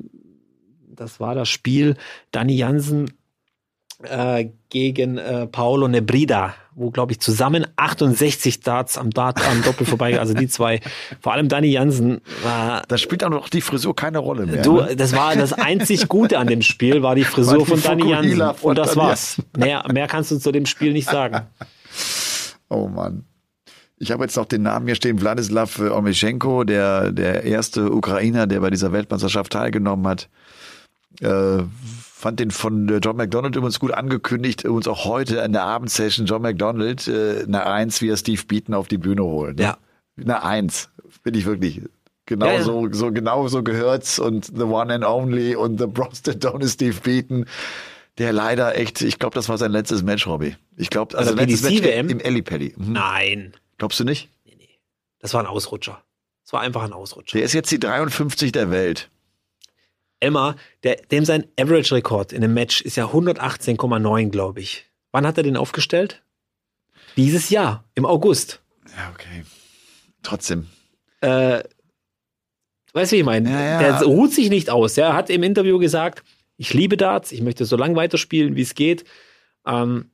das war das Spiel Danny Jansen äh, gegen äh, Paolo Nebrida, wo, glaube ich, zusammen 68 Darts am Dart am Doppel vorbei. Also die zwei, vor allem Danny Jansen war. Da spielt auch noch die Frisur keine Rolle mehr. Du, ne? das war das einzig Gute an dem Spiel, war die Frisur War die von Danny Jansen. Von Und das Danny war's. Mehr, mehr kannst du zu dem Spiel nicht sagen. Oh Mann. Ich habe jetzt noch den Namen hier stehen, Wladislav Omeschenko, der, der erste Ukrainer, der bei dieser Weltmeisterschaft teilgenommen hat. Äh, fand den von äh, John McDonald übrigens gut angekündigt, uns auch heute in der Abendsession John McDonald äh, eine Eins wie er Steve Beaton auf die Bühne holen. Ne? Ja. Eine Eins, finde ich wirklich. Genau Ja, ja. so, so genau so gehört's und The One and Only und The Down ist Steve Beaton. Der leider echt, ich glaube, das war sein letztes Match, Robbie. Ich glaube, also der letztes Match PDC-WM? im Ellipelli. Mhm. Nein, Glaubst du nicht? das war ein Ausrutscher. Das war einfach ein Ausrutscher. Der ist jetzt die 53 der Welt. Emma, der, dem sein Average-Rekord in einem Match ist ja 118,9, glaube ich. Wann hat er den aufgestellt? Dieses Jahr, im August. Ja, okay. Trotzdem. Äh, weißt du, wie ich meine? Ja, ja. Der ruht sich nicht aus. Er hat im Interview gesagt, ich liebe Darts, ich möchte so lange weiterspielen, wie es geht. Ähm,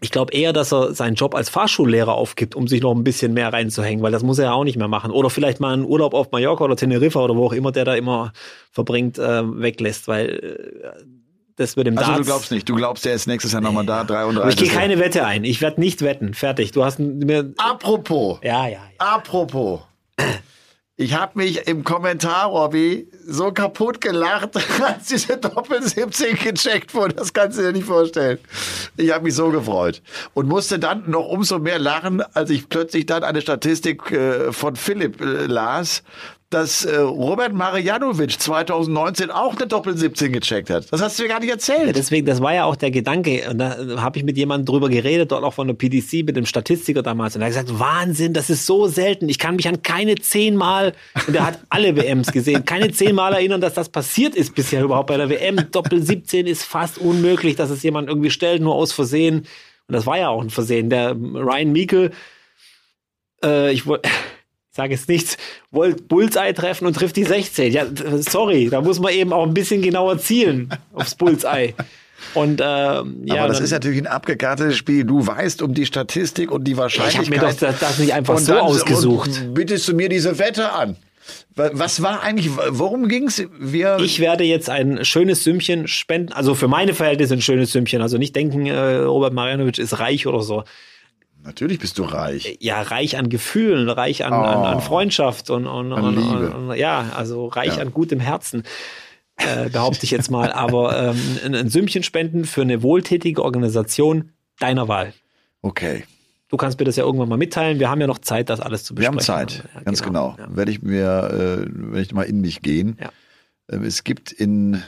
ich glaube eher, dass er seinen Job als Fahrschullehrer aufgibt, um sich noch ein bisschen mehr reinzuhängen, weil das muss er ja auch nicht mehr machen. Oder vielleicht mal einen Urlaub auf Mallorca oder Teneriffa oder wo auch immer der da immer verbringt, äh, weglässt, weil äh, das wird im Also Darts. du glaubst nicht. Du glaubst, der ist nächstes Jahr nochmal da, Aber 33. ich gehe keine Wette ein. Ich werde nicht wetten. Fertig. Du hast mir. Apropos. Ja, ja, ja. Apropos. Ich habe mich im Kommentar, Robby, so kaputt gelacht, als diese Doppel 17 gecheckt wurde. Das kannst du dir nicht vorstellen. Ich habe mich so gefreut. Und musste dann noch umso mehr lachen, als ich plötzlich dann eine Statistik äh, von Philipp äh, las, dass äh, Robert Marjanovic 2019 auch eine Doppel 17 gecheckt hat. Das hast du mir gar nicht Ja, erzählt. deswegen, das war ja auch der Gedanke. Und da habe ich mit jemandem drüber geredet, dort auch von der PDC, mit dem Statistiker damals. Und er hat gesagt, Wahnsinn, das ist so selten. Ich kann mich an keine zehnmal, und er hat alle WMs gesehen, keine zehnmal erinnern, dass das passiert ist bisher überhaupt bei der WM. Doppel 17 ist fast unmöglich, dass es jemand irgendwie stellt, nur aus Versehen. Und das war ja auch ein Versehen. Der Ryan Meikle, äh, ich wollte, sage jetzt nichts, wollte Bullseye treffen und trifft die 16. Ja, sorry, da muss man eben auch ein bisschen genauer zielen aufs Bullseye. Und ähm, ja, Aber das ist natürlich ein abgekartetes Spiel. Du weißt um die Statistik und die ich habe Wahrscheinlichkeit. mir doch das, das nicht einfach Und so dann- ausgesucht. Und bietest du mir diese Wette an? Wa- Was war eigentlich, worum ging's? Wir, Ich werde jetzt ein schönes Sümmchen spenden, also für meine Verhältnisse ein schönes Sümmchen. Also nicht denken, äh, Robert Marjanovic ist reich oder so. Natürlich bist du reich. Ja, reich an Gefühlen, reich an, an, an Freundschaft und, und, An und, Liebe. und, ja, also reich Ja. an gutem Herzen. Äh, behaupte ich jetzt mal, aber ähm, ein, ein Sümmchen spenden für eine wohltätige Organisation deiner Wahl. Okay. Du kannst mir das ja irgendwann mal mitteilen. Wir haben ja noch Zeit, das alles zu Wir besprechen. haben Zeit, Ja, ganz genau. Ja. Werde ich mir, äh, werde ich mal in mich gehen. Ja. Ähm, es gibt in,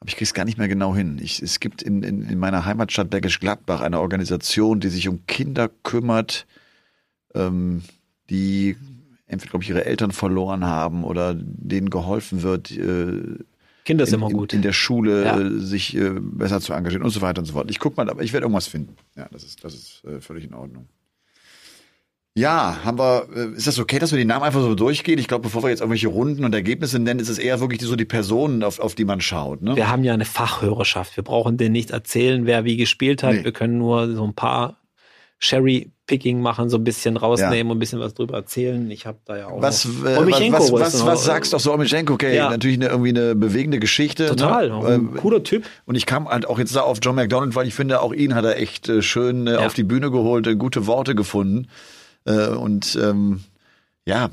aber ich krieg's gar nicht mehr genau hin. Ich, es gibt in, in, in meiner Heimatstadt Bergisch Gladbach eine Organisation, die sich um Kinder kümmert, ähm, die entweder, glaube ich, ihre Eltern verloren haben oder denen geholfen wird, äh, Kinder ist in, immer gut. In, in der Schule Ja. äh, sich äh, besser zu engagieren und so weiter und so fort. Ich guck mal, aber ich werde irgendwas finden. Ja, das ist, das ist äh, völlig in Ordnung. Ja, haben wir, äh, ist das okay, dass wir die Namen einfach so durchgehen? Ich glaube, bevor wir jetzt irgendwelche Runden und Ergebnisse nennen, ist es eher wirklich so die Personen, auf, auf die man schaut. Ne? Wir haben ja eine Fachhörerschaft. Wir brauchen denen nicht erzählen, wer wie gespielt hat. Nee. Wir können nur so ein paar Sherry-Picking machen, so ein bisschen rausnehmen und ein bisschen was drüber erzählen. Ich habe da ja auch Was, äh, Omischenko was, was, was, sagst du auch so Omischenko? Okay, Ja. natürlich eine, irgendwie eine bewegende Geschichte. Total, Ne? ein Ähm, cooler Typ. Und ich kam halt auch jetzt da auf John McDonald, weil ich finde, auch ihn hat er echt äh, schön äh, Ja. auf die Bühne geholt, gute Worte gefunden. Äh, und ähm, ja,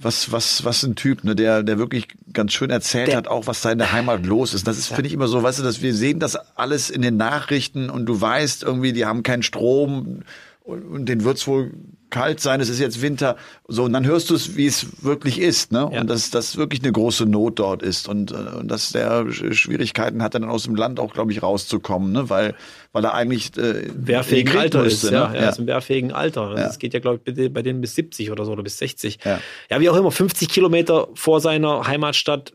was, was, was ein Typ, ne, der, der wirklich ganz schön erzählt Der- hat, auch was da in der Heimat los ist. Das ist, finde ich, immer so, weißt du, dass wir sehen das alles in den Nachrichten und du weißt irgendwie, die haben keinen Strom und, und den wird's wohl kalt sein, es ist jetzt Winter. So, und dann hörst du es, wie es wirklich ist, ne? Ja. Und dass das wirklich eine große Not dort ist und, äh, und dass der Schwierigkeiten hat, dann aus dem Land auch, glaube ich, rauszukommen, ne? Weil, weil er eigentlich äh, wehrfähigen Alter müsste, ist. ne? Ja, er ist im wehrfähigen Alter. Ja. Das geht ja, glaube ich, bei- denen bis 70 oder so oder bis 60. Ja. ja, wie auch immer, 50 Kilometer vor seiner Heimatstadt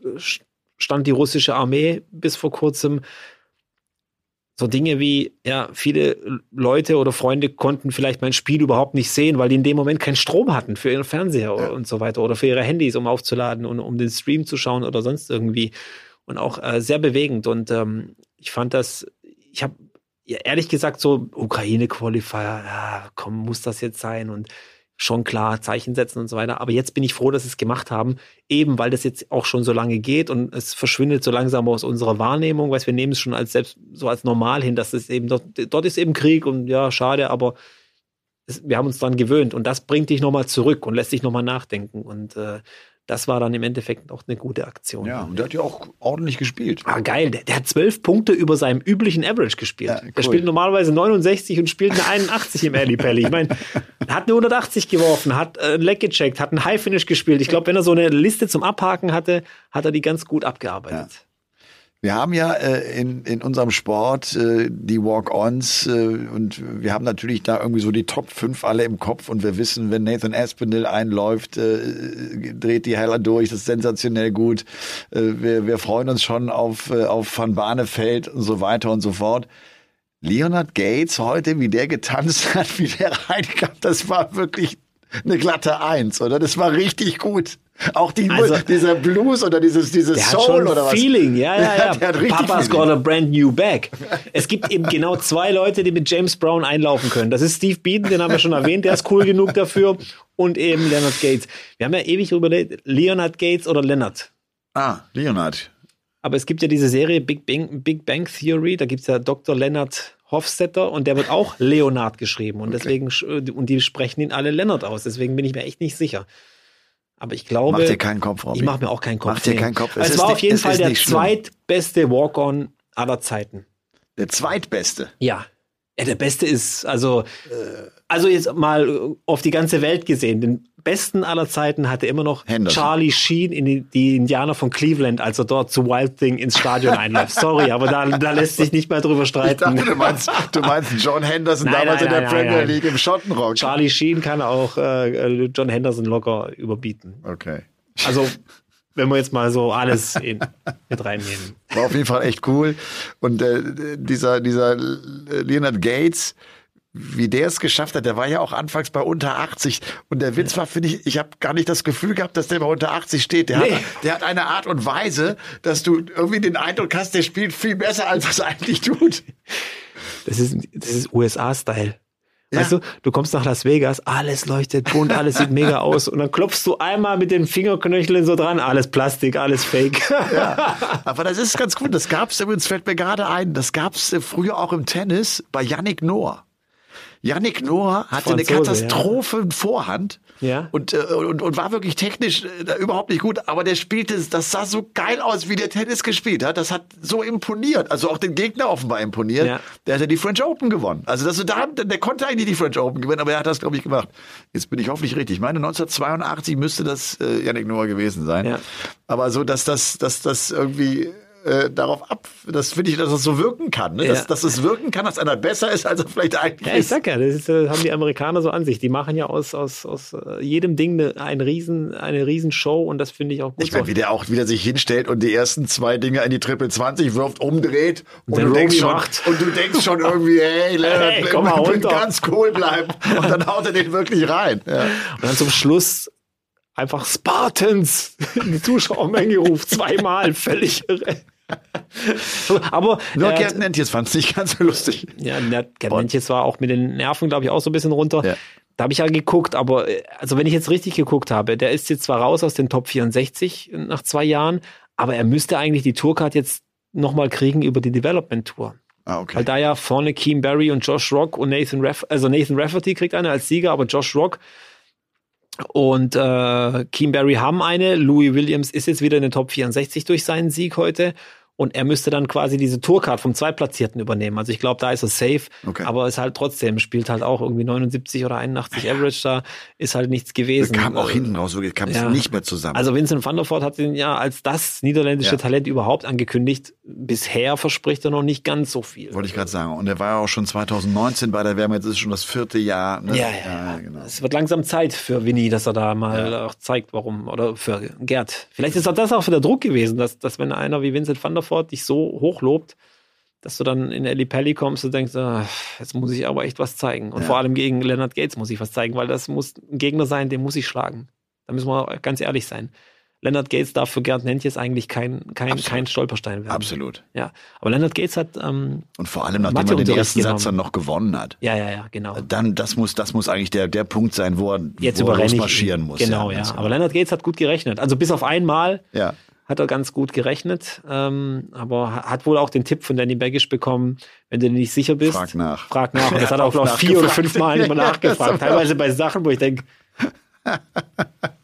stand die russische Armee bis vor kurzem. So Dinge wie, ja, viele Leute oder Freunde konnten vielleicht mein Spiel überhaupt nicht sehen, weil die in dem Moment keinen Strom hatten für ihren Fernseher und so weiter oder für ihre Handys, um aufzuladen und um den Stream zu schauen oder sonst irgendwie. Und auch äh, sehr bewegend. Und ähm, ich fand das, ich habe ja, ehrlich gesagt so Ukraine-Qualifier, ja, komm, muss das jetzt sein und schon klar Zeichen setzen und so weiter. Aber jetzt bin ich froh, dass sie es gemacht haben, eben weil das jetzt auch schon so lange geht und es verschwindet so langsam aus unserer Wahrnehmung, weil wir nehmen es schon als selbst so als normal hin, dass es eben dort, dort ist eben Krieg und ja, schade, aber es, wir haben uns dran gewöhnt und das bringt dich nochmal zurück und lässt dich nochmal nachdenken und äh, das war dann im Endeffekt auch eine gute Aktion. Ja, und der hat ja auch ordentlich gespielt. Ah, geil. Der, der hat zwölf Punkte über seinem üblichen Average gespielt. Ja, cool. Der spielt normalerweise 69 und spielt eine 81 im Alley Pally. Ich meine, hat eine 180 geworfen, hat äh, ein Leg gecheckt, hat einen High Finish gespielt. Ich glaube, wenn er so eine Liste zum Abhaken hatte, hat er die ganz gut abgearbeitet. Wir haben ja äh, in, in unserem Sport äh, die Walk-Ons äh, und wir haben natürlich da irgendwie so die Top 5 alle im Kopf und wir wissen, wenn Nathan Aspinall einläuft, äh, dreht die Heller durch, das ist sensationell gut. Äh, wir, wir freuen uns schon auf, äh, auf Van Barneveld und so weiter und so fort. Leonard Gates heute, wie der getanzt hat, wie der reinkam, das war wirklich eine glatte Eins, oder? Das war richtig gut. Auch die, Also- dieser Blues oder dieses, dieses Der hat Soul oder was? Feeling, ja, ja, ja. Der hat richtig Papa's Feeling. got a brand new bag. Es gibt eben genau zwei Leute, die mit James Brown einlaufen können. Das ist Steve Beaton, den haben wir schon erwähnt, der ist cool genug dafür. Und eben Leonard Gates. Wir haben ja ewig überlegt, Leonard Gates oder Leonard. Ah, Leonard. Aber es gibt ja diese Serie Big Bang, Big Bang Theory, da gibt's ja Dr. Leonard Hofstetter und der wird auch Leonard geschrieben. Und deswegen, sch- und die sprechen ihn alle Leonard aus. Deswegen bin ich mir echt nicht sicher. Aber ich glaube. Mach dir keinen Kopf, Robby. Ich mache mir auch keinen Kopf. Mach dir keinen Kopf. Es, Es ist war auf jeden es Fall der zweitbeste Walk-On aller Zeiten. Der zweitbeste. Ja. Ja, der beste ist, also, also jetzt mal äh, auf die ganze Welt gesehen. Den besten aller Zeiten hatte immer noch Henderson. Charlie Sheen in die, die Indianer von Cleveland, als er dort zu Wild Thing ins Stadion einläuft. Sorry, aber da, da lässt sich nicht mehr drüber streiten. dachte, du meinst, du meinst John Henderson Nein, damals nein, in der Premier. League im Schottenrock. Charlie Sheen kann auch äh, John Henderson locker überbieten. Okay. Also, wenn wir jetzt mal so alles in, mit reinnehmen. War auf jeden Fall echt cool. Und äh, dieser, dieser Leonard Gates, wie der es geschafft hat, der war ja auch anfangs bei unter 80. Und der Witz war, finde ich, ich habe gar nicht das Gefühl gehabt, dass der bei unter 80 steht. Der, Nee. hat, der hat eine Art und Weise, dass du irgendwie den Eindruck hast, der spielt viel besser, als er es eigentlich tut. Das ist, das ist USA-Style. Weißt Ja. du, du kommst nach Las Vegas, alles leuchtet bunt, alles sieht mega aus und dann klopfst du einmal mit den Fingerknöcheln so dran, alles Plastik, alles Fake. Aber das ist ganz gut. Das gab's übrigens, fällt mir gerade ein, das gab's früher auch im Tennis bei Yannick Noah. Yannick Noah hatte eine Franzose, Katastrophe in Vorhand Ja. und, äh, und, und war wirklich technisch äh, überhaupt nicht gut, aber der spielte, das sah so geil aus, wie der Tennis gespielt hat. Das hat so imponiert, also auch den Gegner offenbar imponiert. Ja. Der hat ja die French Open gewonnen. Also das, da, der konnte eigentlich die French Open gewinnen, aber er hat das, glaube ich, gemacht. Jetzt bin ich hoffentlich richtig. Ich meine, 1982 müsste das äh, Yannick Noah gewesen sein. Ja. Aber so, dass das, dass das irgendwie äh, darauf ab, das finde ich, dass es so wirken kann, ne? Ja. dass, dass es wirken kann, dass einer besser ist, als er vielleicht eigentlich Ja, ich sag ja, das, ist, das haben die Amerikaner so an sich. Die machen ja aus, aus, aus äh, jedem Ding eine, ein riesen, eine riesen Show und das finde ich auch gut. Ich meine, wie der auch wieder sich hinstellt und die ersten zwei Dinge in die Triple 20 wirft, umdreht und, der du denkst schon, macht. und du denkst schon irgendwie, hey, Leonard, Hey, komm mal runter. ganz cool bleiben. Und dann haut er den wirklich rein. Ja. Und dann zum Schluss einfach Spartans in die Zuschauermenge ruft, zweimal, völlig irre. Aber Nur er hat- Gerd Nentjes fand es nicht ganz so lustig. Ja, der Gernmentjes war auch mit den Nerven, glaube ich, auch so ein bisschen runter. Ja. Da habe ich ja geguckt, aber äh, also wenn ich jetzt richtig geguckt habe, der ist jetzt zwar raus aus den Top 64 nach zwei Jahren, aber er müsste eigentlich die Tourcard jetzt nochmal kriegen über die Development Tour. Ah, okay. Weil da ja vorne Keem Barry und Josh Rock und Nathan Raff, also Nathan Rafferty kriegt eine als Sieger, aber Josh Rock und äh, Keem Barry haben eine. Louis Williams ist jetzt wieder in den Top 64 durch seinen Sieg heute. Und er müsste dann quasi diese Tourcard vom Zweitplatzierten übernehmen. Also ich glaube, da ist er safe, Okay. aber ist halt trotzdem, spielt halt auch irgendwie 79 oder 81 Average da, ist halt nichts gewesen. Kam auch Äh, hinten raus, wirklich kam es ja. nicht mehr zusammen. Also Vincent van der Voort hat ihn ja als das niederländische Ja. Talent überhaupt angekündigt. Bisher verspricht er noch nicht ganz so viel. Wollte ich gerade sagen. Und er war ja auch schon 2019 bei der Wärme, jetzt ist es schon das vierte Jahr. Ne? Ja, ja, ja. genau. Es wird langsam Zeit für Winnie, dass er da mal auch zeigt, warum, oder für Gerd. Vielleicht ist auch das auch für der Druck gewesen, dass, dass wenn einer wie Vincent van der Voort dich so hochlobt, dass du dann in Eli Pelli kommst und denkst, ah, jetzt muss ich aber echt was zeigen. Und Ja. vor allem gegen Leonard Gates muss ich was zeigen, weil das muss ein Gegner sein, den muss ich schlagen. Da müssen wir ganz ehrlich sein. Leonard Gates darf für Gerd Nentjes eigentlich kein, kein, Absolut. kein Stolperstein werden. Absolut. Ja. Aber Leonard Gates hat, ähm, Und vor allem, nachdem er den ersten Satz genommen. dann noch gewonnen hat. ja, ja, ja, genau. Dann, das muss, das muss eigentlich der, der Punkt sein, wo er, Jetzt wo er überrenne ich. losmarschieren muss. Genau, ja. ganz Aber Leonard Gates hat gut gerechnet. Also bis auf einmal Ja. Hat er ganz gut gerechnet, ähm, aber ha- hat wohl auch den Tipp von Danny Baggish bekommen, wenn du dir nicht sicher bist, Frag nach. Frag nach. Und das hat er auch, hat glaube ich, auch vier oder fünf Mal immer nachgefragt. Teilweise bei Sachen, wo ich denke,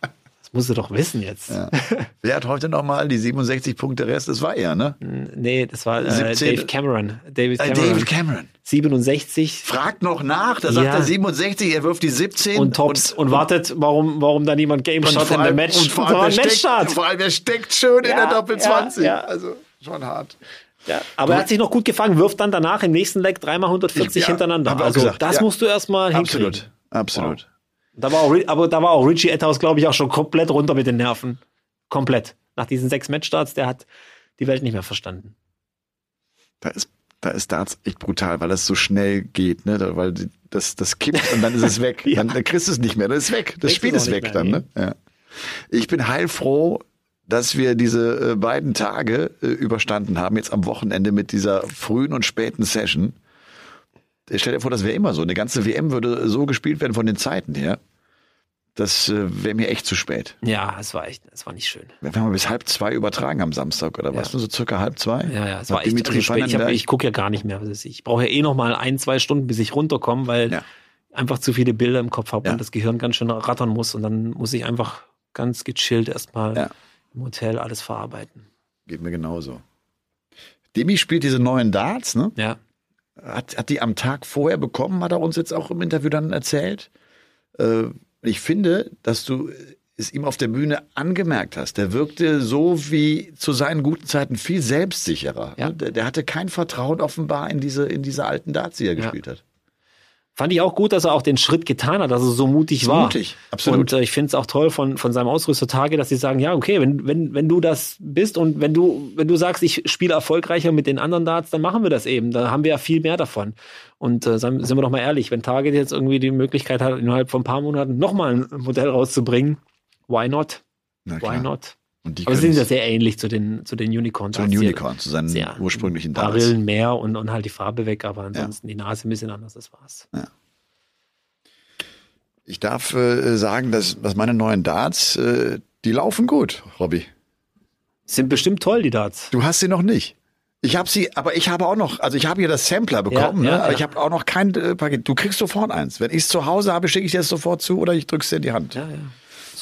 das musst du doch wissen jetzt. Ja. Wer hat heute nochmal die 67 Punkte Rest? Das war er, ne? Nee, das war äh, 17. Dave Cameron. David Äh, Cameron. David Cameron. 67 Fragt noch nach, da sagt Ja. er 67, er wirft die 17. und Tops und, wartet, warum, warum da niemand Game und Shot in der Match. und vor allem, er steckt, vor allem, er steckt schön in Ja, der Doppel ja, 20. ja. Also schon hart. Ja, aber er hat sich noch gut gefangen, wirft dann danach im nächsten Leg dreimal 140 Ja, hintereinander. Also gesagt, das musst du erstmal hinkriegen. Absolut. Absolut. Da war auch, aber da war auch Richie Etthaus, glaube ich, auch schon komplett runter mit den Nerven. Komplett. Nach diesen sechs Matchstarts, der hat die Welt nicht mehr verstanden. Da ist, da ist Darts echt brutal, weil das so schnell geht, ne? Da- Weil das, das kippt und dann ist es weg. Ja. dann, dann kriegst du es nicht mehr. Das ist weg. Das Spiel es ist weg dann, ne? Ja. Ich bin heilfroh, dass wir diese äh, beiden Tage äh, überstanden haben, jetzt am Wochenende mit dieser frühen und späten Session. Stell dir vor, das wäre immer so. Eine ganze WM würde so gespielt werden von den Zeiten her. Das äh, wäre mir echt zu spät. Ja, es war echt, es war nicht schön. Wir bis halb zwei übertragen am Samstag, oder was? Nur so circa halb zwei? Ja, ja, es Hat war echt Dimitri also spät. Ich, ich gucke ja gar nicht mehr. Ich Ich brauche ja eh noch mal ein, zwei Stunden, bis ich runterkomme, weil Ja. einfach zu viele Bilder im Kopf habe Ja. und das Gehirn ganz schön rattern muss. Und dann muss ich einfach ganz gechillt erstmal Ja. im Hotel alles verarbeiten. Geht mir genauso. Demi spielt diese neuen Darts, ne? Ja. Hat, hat die am Tag vorher bekommen, hat er uns jetzt auch im Interview dann erzählt. Äh, ich finde, dass du es ihm auf der Bühne angemerkt hast. Der wirkte so wie zu seinen guten Zeiten viel selbstsicherer. Ja. Der, der hatte kein Vertrauen offenbar in diese, in diese alten Darts, die er gespielt hat. Fand ich auch gut, dass er auch den Schritt getan hat, dass er so mutig So war. mutig, absolut. Und äh, ich finde es auch toll von, von seinem Ausrüster Tage, dass sie sagen, ja, okay, wenn, wenn, wenn du das bist und wenn du, wenn du sagst, ich spiele erfolgreicher mit den anderen Darts, dann machen wir das eben. Da haben wir ja viel mehr davon. Und äh, sind wir doch mal ehrlich, wenn Target jetzt irgendwie die Möglichkeit hat, innerhalb von ein paar Monaten nochmal ein Modell rauszubringen, why not? Why not? Und die Aber sie sind ja sehr ähnlich zu den, zu den Unicorn zu den Unicorn, zu seinen Sehr. ursprünglichen Darts. Rillen mehr und, und halt die Farbe weg, aber ansonsten die Nase ein bisschen anders, das war's. Ich darf äh, sagen, dass, dass meine neuen Darts, äh, die laufen gut, Robby. Sind bestimmt toll, die Darts. Du hast sie noch nicht. Ich habe sie, aber ich habe auch noch, also ich habe hier das Sampler bekommen, Ja, ja, ne? aber ja. ich habe auch noch kein äh, Paket. Du kriegst sofort eins. Wenn ich es zu Hause habe, schicke ich dir es sofort zu oder ich drück's dir in die Hand. Ja, ja.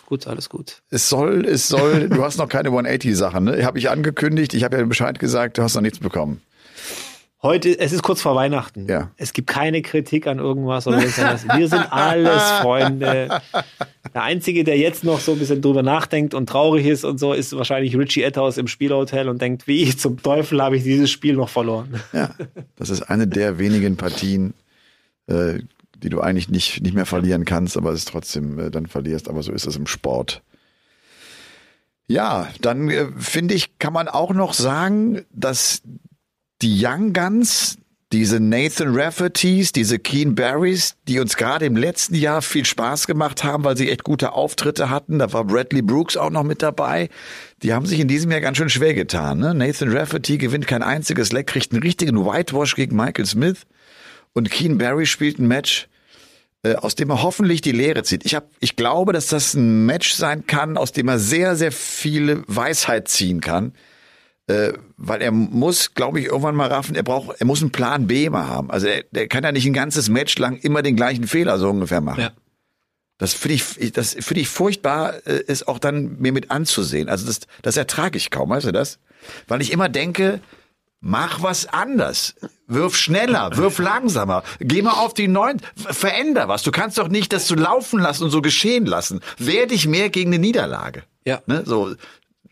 Ist gut, alles gut. Es soll, es soll, du hast noch keine 180-Sachen, ne? Habe ich angekündigt, ich habe ja Bescheid gesagt, du hast noch nichts bekommen. Heute, es ist kurz vor Weihnachten. Ja. Es gibt keine Kritik an irgendwas oder irgendwas. Wir sind alles Freunde. Der Einzige, der jetzt noch so ein bisschen drüber nachdenkt und traurig ist und so, ist wahrscheinlich Richie Etthaus im Spielhotel und denkt, wie zum Teufel habe ich dieses Spiel noch verloren. Ja, das ist eine der wenigen Partien, äh, die du eigentlich nicht, nicht mehr verlieren kannst, aber es trotzdem äh, dann verlierst. Aber so ist es im Sport. Ja, dann äh, finde ich, kann man auch noch sagen, dass die Young Guns, diese Nathan Raffertys, diese Keen Barrys, die uns gerade im letzten Jahr viel Spaß gemacht haben, weil sie echt gute Auftritte hatten. Da war Bradley Brooks auch noch mit dabei. Die haben sich in diesem Jahr ganz schön schwer getan. Ne? Nathan Rafferty gewinnt kein einziges Leck, kriegt einen richtigen Whitewash gegen Michael Smith. Und Keen Barry spielt ein Match, äh, aus dem er hoffentlich die Lehre zieht. Ich, hab, ich glaube, dass das ein Match sein kann, aus dem er sehr, sehr viele Weisheit ziehen kann. Äh, weil er muss, glaube ich, irgendwann mal raffen, er braucht, er muss einen Plan B mal haben. Also er, der kann ja nicht ein ganzes Match lang immer den gleichen Fehler so ungefähr machen. Ja. Das finde ich, das finde ich furchtbar, äh, es auch dann mir mit anzusehen. Also das, das ertrage ich kaum, weißt du das? Weil ich immer denke, mach was anders. Wirf schneller, wirf langsamer. Geh mal auf die neuen, veränder was. Du kannst doch nicht das so laufen lassen und so geschehen lassen. Wehr dich mehr gegen eine Niederlage. Ja. Ne? So,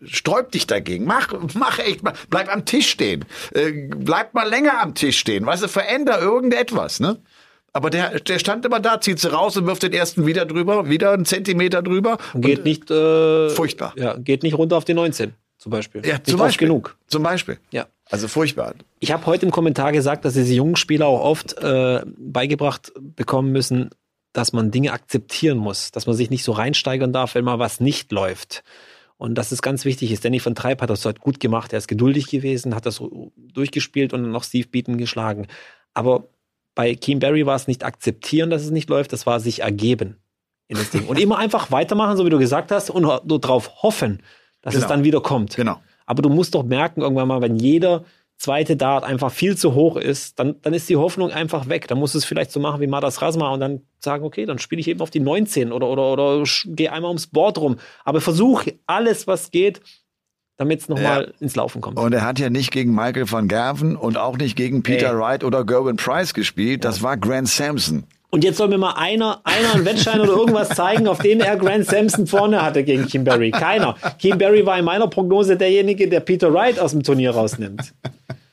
sträub dich dagegen. Mach, mach echt mal, bleib am Tisch stehen. Äh, bleib mal länger am Tisch stehen. Weißt du, veränder irgendetwas, ne? Aber der, der stand immer da, zieht sie raus und wirft den ersten wieder drüber, wieder einen Zentimeter drüber. Geht und, nicht, äh, furchtbar. Ja, geht nicht runter auf die 19, zum Beispiel. Ja, zum Beispiel. genug. Zum Beispiel. Ja. Also furchtbar. Ich habe heute im Kommentar gesagt, dass diese jungen Spieler auch oft äh, beigebracht bekommen müssen, dass man Dinge akzeptieren muss, dass man sich nicht so reinsteigern darf, wenn mal was nicht läuft. Und dass es ganz wichtig ist. Danny von Treib hat das heute gut gemacht. Er ist geduldig gewesen, hat das durchgespielt und dann noch Steve Beaton geschlagen. Aber bei Keem Barry war es nicht akzeptieren, dass es nicht läuft, das war sich ergeben in das Ding. Und immer einfach weitermachen, so wie du gesagt hast, und nur darauf hoffen, dass Genau. es dann wieder kommt. Genau. Aber du musst doch merken, irgendwann mal, wenn jeder zweite Dart einfach viel zu hoch ist, dann, dann ist die Hoffnung einfach weg. Dann musst du es vielleicht so machen wie Madas Rasma und dann sagen, okay, dann spiele ich eben auf die 19 oder, oder, oder sch- geh einmal ums Board rum. Aber versuch alles, was geht, damit es nochmal ins Laufen kommt. Und er hat ja nicht gegen Michael van Gerven und auch nicht gegen Peter Ey. Wright oder Gerwin Price gespielt. Das war Grant Sampson. Und jetzt soll mir mal einer, einer einen Wettschein oder irgendwas zeigen, auf den er Grant Sampson vorne hatte gegen Kim Barry. Keiner. Kim Barry war in meiner Prognose derjenige, der Peter Wright aus dem Turnier rausnimmt.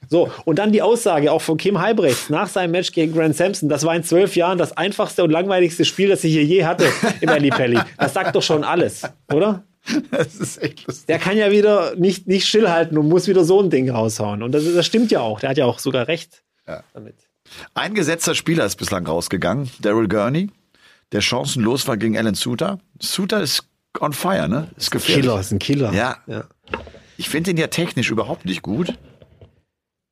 So, und dann die Aussage auch von Kim Halbrechts nach seinem Match gegen Grant Sampson. Das war in zwölf Jahren das einfachste und langweiligste Spiel, das ich hier je hatte im Ali Pelli. Das sagt doch schon alles, oder? Das ist echt lustig. Der kann ja wieder nicht, nicht stillhalten und muss wieder so ein Ding raushauen. Und das, das stimmt ja auch. Der hat ja auch sogar recht Ja. damit. Ein gesetzter Spieler ist bislang rausgegangen, Daryl Gurney, der chancenlos war gegen Alan Suter. Suter ist on fire, ne? Ist gefährlich. Killer, ist ein Killer. Ja. ja. Ich finde ihn ja technisch überhaupt nicht gut.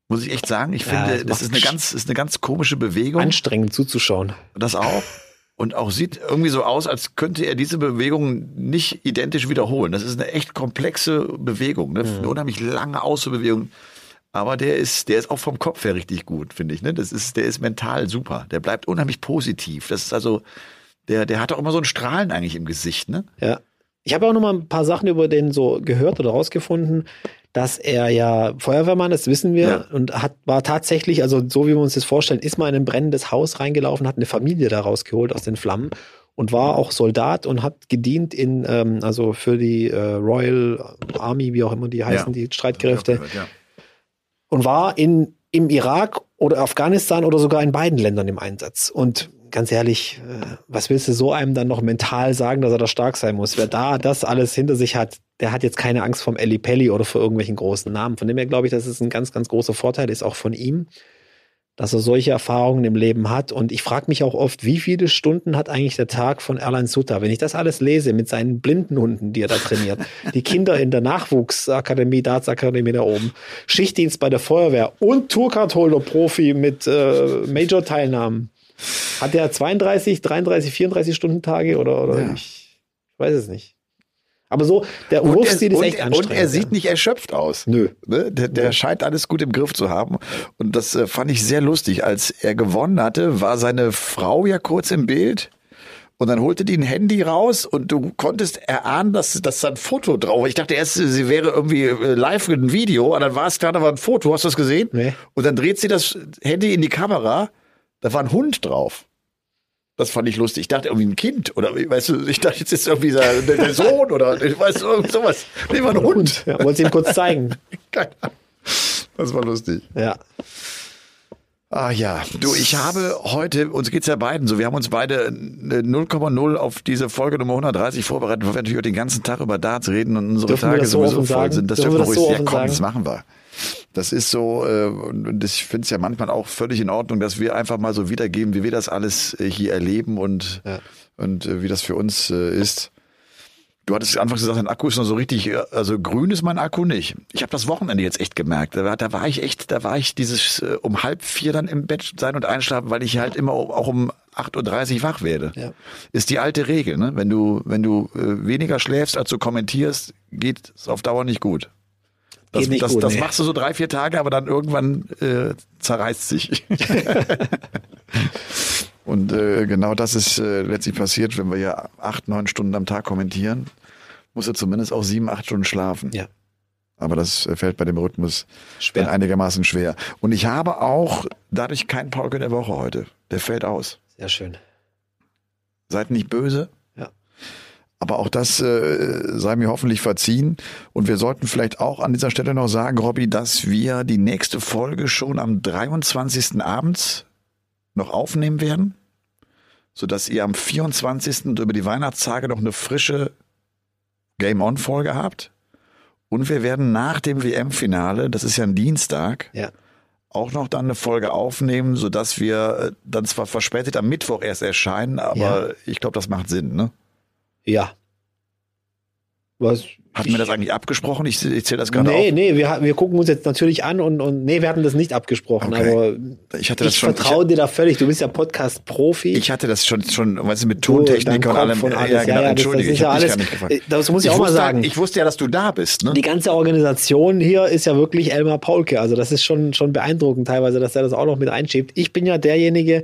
Muss ich echt sagen. Ich Ja, finde, das das ist eine ganz, ist eine ganz komische Bewegung. Anstrengend zuzuschauen. Das auch. Und auch sieht irgendwie so aus, als könnte er diese Bewegung nicht identisch wiederholen. Das ist eine echt komplexe Bewegung, ne? eine unheimlich lange Ausbewegung. Aber der ist, der ist auch vom Kopf her richtig gut, finde ich. Ne? Das ist, der ist mental super. Der bleibt unheimlich positiv. Das ist also, der, der hat auch immer so ein Strahlen eigentlich im Gesicht, ne? Ja. Ich habe auch noch mal ein paar Sachen über den so gehört oder rausgefunden, dass er ja Feuerwehrmann ist, wissen wir, Ja. und hat, war tatsächlich, also so wie wir uns das vorstellen, ist mal in ein brennendes Haus reingelaufen, hat eine Familie da rausgeholt aus den Flammen und war auch Soldat und hat gedient in, ähm, also für die äh, Royal Army, wie auch immer die heißen, die Streitkräfte, Ja. Und war in, im Irak oder Afghanistan oder sogar in beiden Ländern im Einsatz. Und ganz ehrlich, äh, was willst du so einem dann noch mental sagen, dass er da stark sein muss? Wer da das alles hinter sich hat, der hat jetzt keine Angst vom Eli Pelli oder vor irgendwelchen großen Namen. Von dem her glaube ich, dass es ein ganz, ganz großer Vorteil ist, auch von ihm, dass er solche Erfahrungen im Leben hat. Und ich frage mich auch oft, wie viele Stunden hat eigentlich der Tag von Erlan Sutter? Wenn ich das alles lese mit seinen blinden Hunden, die er da trainiert, die Kinder in der Nachwuchsakademie, Dartsakademie da oben, Schichtdienst bei der Feuerwehr und Tourcard-Holder-Profi mit äh, Major-Teilnahmen. Hat der 32, 33, 34 Stunden Tage oder, oder Ja. ich weiß es nicht. Aber so, der er, Wurfstil ist und, echt anstrengend. und er sieht ja. nicht erschöpft aus. Nö. Ne? Der, der scheint alles gut im Griff zu haben. Und das äh, fand ich sehr lustig. Als er gewonnen hatte, war seine Frau ja kurz im Bild. Und dann holte die ein Handy raus und du konntest erahnen, dass, dass da ein Foto drauf war. Ich dachte erst, sie wäre irgendwie äh, live ein Video, und dann war es gerade aber ein Foto. Hast du das gesehen? Nee. Und dann dreht sie das Handy in die Kamera. Da war ein Hund drauf. Das fand ich lustig. Ich dachte irgendwie ein Kind oder weißt du, ich dachte jetzt ist irgendwie der, der Sohn oder ich weiß irgend sowas. Nee, war ein Hund. Ja, wollte ihm kurz zeigen. Keine Ahnung. Das war lustig. Ja. Ah ja, du, ich habe heute, uns geht's ja beiden so, wir haben uns beide äh, 0,0 auf diese Folge Nummer 130 vorbereitet, wo wir natürlich den ganzen Tag über Darts reden und unsere Dürfen Tage so sowieso voll sagen? sind. Das Dürfen wir das ruhig, so ja offen komm, sagen? das machen wir. Das ist so, äh, und ich finde es ja manchmal auch völlig in Ordnung, dass wir einfach mal so wiedergeben, wie wir das alles äh, hier erleben und, Ja. und äh, wie das für uns äh, ist. Du hattest anfangs gesagt, dein Akku ist noch so richtig, äh, also grün ist mein Akku nicht. Ich habe das Wochenende jetzt echt gemerkt. Da war, da war ich echt, da war ich dieses äh, um halb vier dann im Bett sein und einschlafen, weil ich halt immer auch um 8.30 Uhr wach werde. Ja. Ist die alte Regel, ne? Wenn du, wenn du äh, weniger schläfst, als du kommentierst, geht es auf Dauer nicht gut. Das, das, gut, das nee. machst du so drei, vier Tage, aber dann irgendwann äh, zerreißt sich. Und äh, genau das ist äh, letztlich passiert, wenn wir ja acht, neun Stunden am Tag kommentieren, musst du zumindest auch sieben, acht Stunden schlafen. Ja. Aber das fällt bei dem Rhythmus Schwer. dann einigermaßen schwer. Und ich habe auch dadurch keinen Pauke der Woche heute. Der fällt aus. Sehr schön. Seid nicht böse. Aber auch das äh, sei mir hoffentlich verziehen. Und wir sollten vielleicht auch an dieser Stelle noch sagen, Robby, dass wir die nächste Folge schon am 23. abends noch aufnehmen werden, sodass ihr am 24. und über die Weihnachtstage noch eine frische Game On Folge habt. Und wir werden nach dem WM-Finale, das ist ja ein Dienstag, Ja. auch noch dann eine Folge aufnehmen, sodass wir äh, dann zwar verspätet am Mittwoch erst erscheinen, aber Ja. ich glaube, das macht Sinn, ne? Ja. Was? Hatten wir das eigentlich abgesprochen? Ich, ich zähle das gerade Nee, auf. nee, wir, wir gucken uns jetzt natürlich an und, und nee, wir hatten das nicht abgesprochen, Okay. aber Ich hatte das ich schon. vertraue dir da völlig. Du bist ja Podcast-Profi. Ich, ich hatte das schon, schon, weißt du, mit Tontechnik und allem. und alles. Ja, genau, Ja, ja, das- entschuldige, das ist ich habe ja alles- äh, das muss ich auch mal wusste, sagen. Ich wusste ja, dass du da bist, ne? Die ganze Organisation hier ist ja wirklich Elmar Paulke. Also das ist schon, schon beeindruckend teilweise, dass er das auch noch mit einschiebt. Ich bin ja derjenige,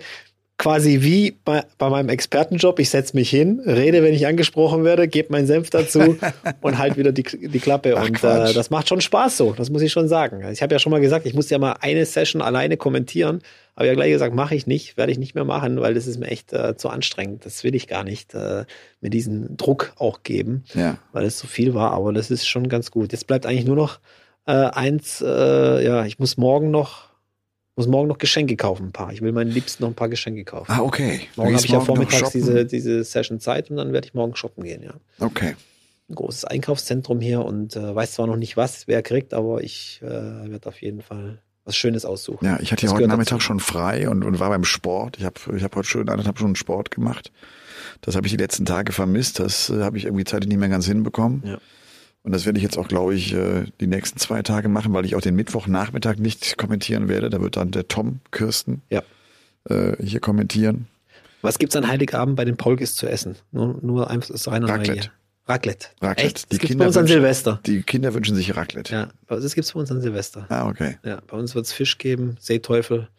quasi wie bei, bei meinem Expertenjob. Ich setze mich hin, rede, wenn ich angesprochen werde, gebe meinen Senf dazu und halt wieder die, die Klappe. Ach, und äh, das macht schon Spaß so, das muss ich schon sagen. Ich habe ja schon mal gesagt, ich muss ja mal eine Session alleine kommentieren. Aber ja gleich gesagt, mache ich nicht, werde ich nicht mehr machen, weil das ist mir echt äh, zu anstrengend. Das will ich gar nicht, äh, mir diesen Druck auch geben Ja. weil es so viel war, aber das ist schon ganz gut. Jetzt bleibt eigentlich nur noch äh, eins, äh, ja, ich muss morgen noch, muss morgen noch Geschenke kaufen, ein paar. Ich will meinen Liebsten noch ein paar Geschenke kaufen. Ah, okay. Morgen habe ich ja vormittags diese, diese Session Zeit und dann werde ich morgen shoppen gehen, ja. Okay. Ein großes Einkaufszentrum hier und äh, weiß zwar noch nicht was, wer kriegt, aber ich äh, werde auf jeden Fall was Schönes aussuchen. Ja, ich hatte ja heute Nachmittag dazu. schon frei und, und war beim Sport. Ich habe ich hab heute schön anderthalb Stunden Sport gemacht. Das habe ich die letzten Tage vermisst. Das äh, habe ich irgendwie zeitlich nicht mehr ganz hinbekommen. Ja. Und das werde ich jetzt auch, glaube ich, äh, die nächsten zwei Tage machen, weil ich auch den Mittwochnachmittag nicht kommentieren werde. Da wird dann der Tom Kirsten Ja. äh, hier kommentieren. Was gibt's an Heiligabend bei den Polkis zu essen? Nur, nur einfach das ist reiner Raclette. Raclette. Raclette. Echt? Die Das gibt's Kinder bei uns an wünschen- Silvester. Die Kinder wünschen sich Raclette. Ja, das gibt's bei uns an Silvester. Ah, okay. Ja, bei uns wird's Fisch geben, Seeteufel.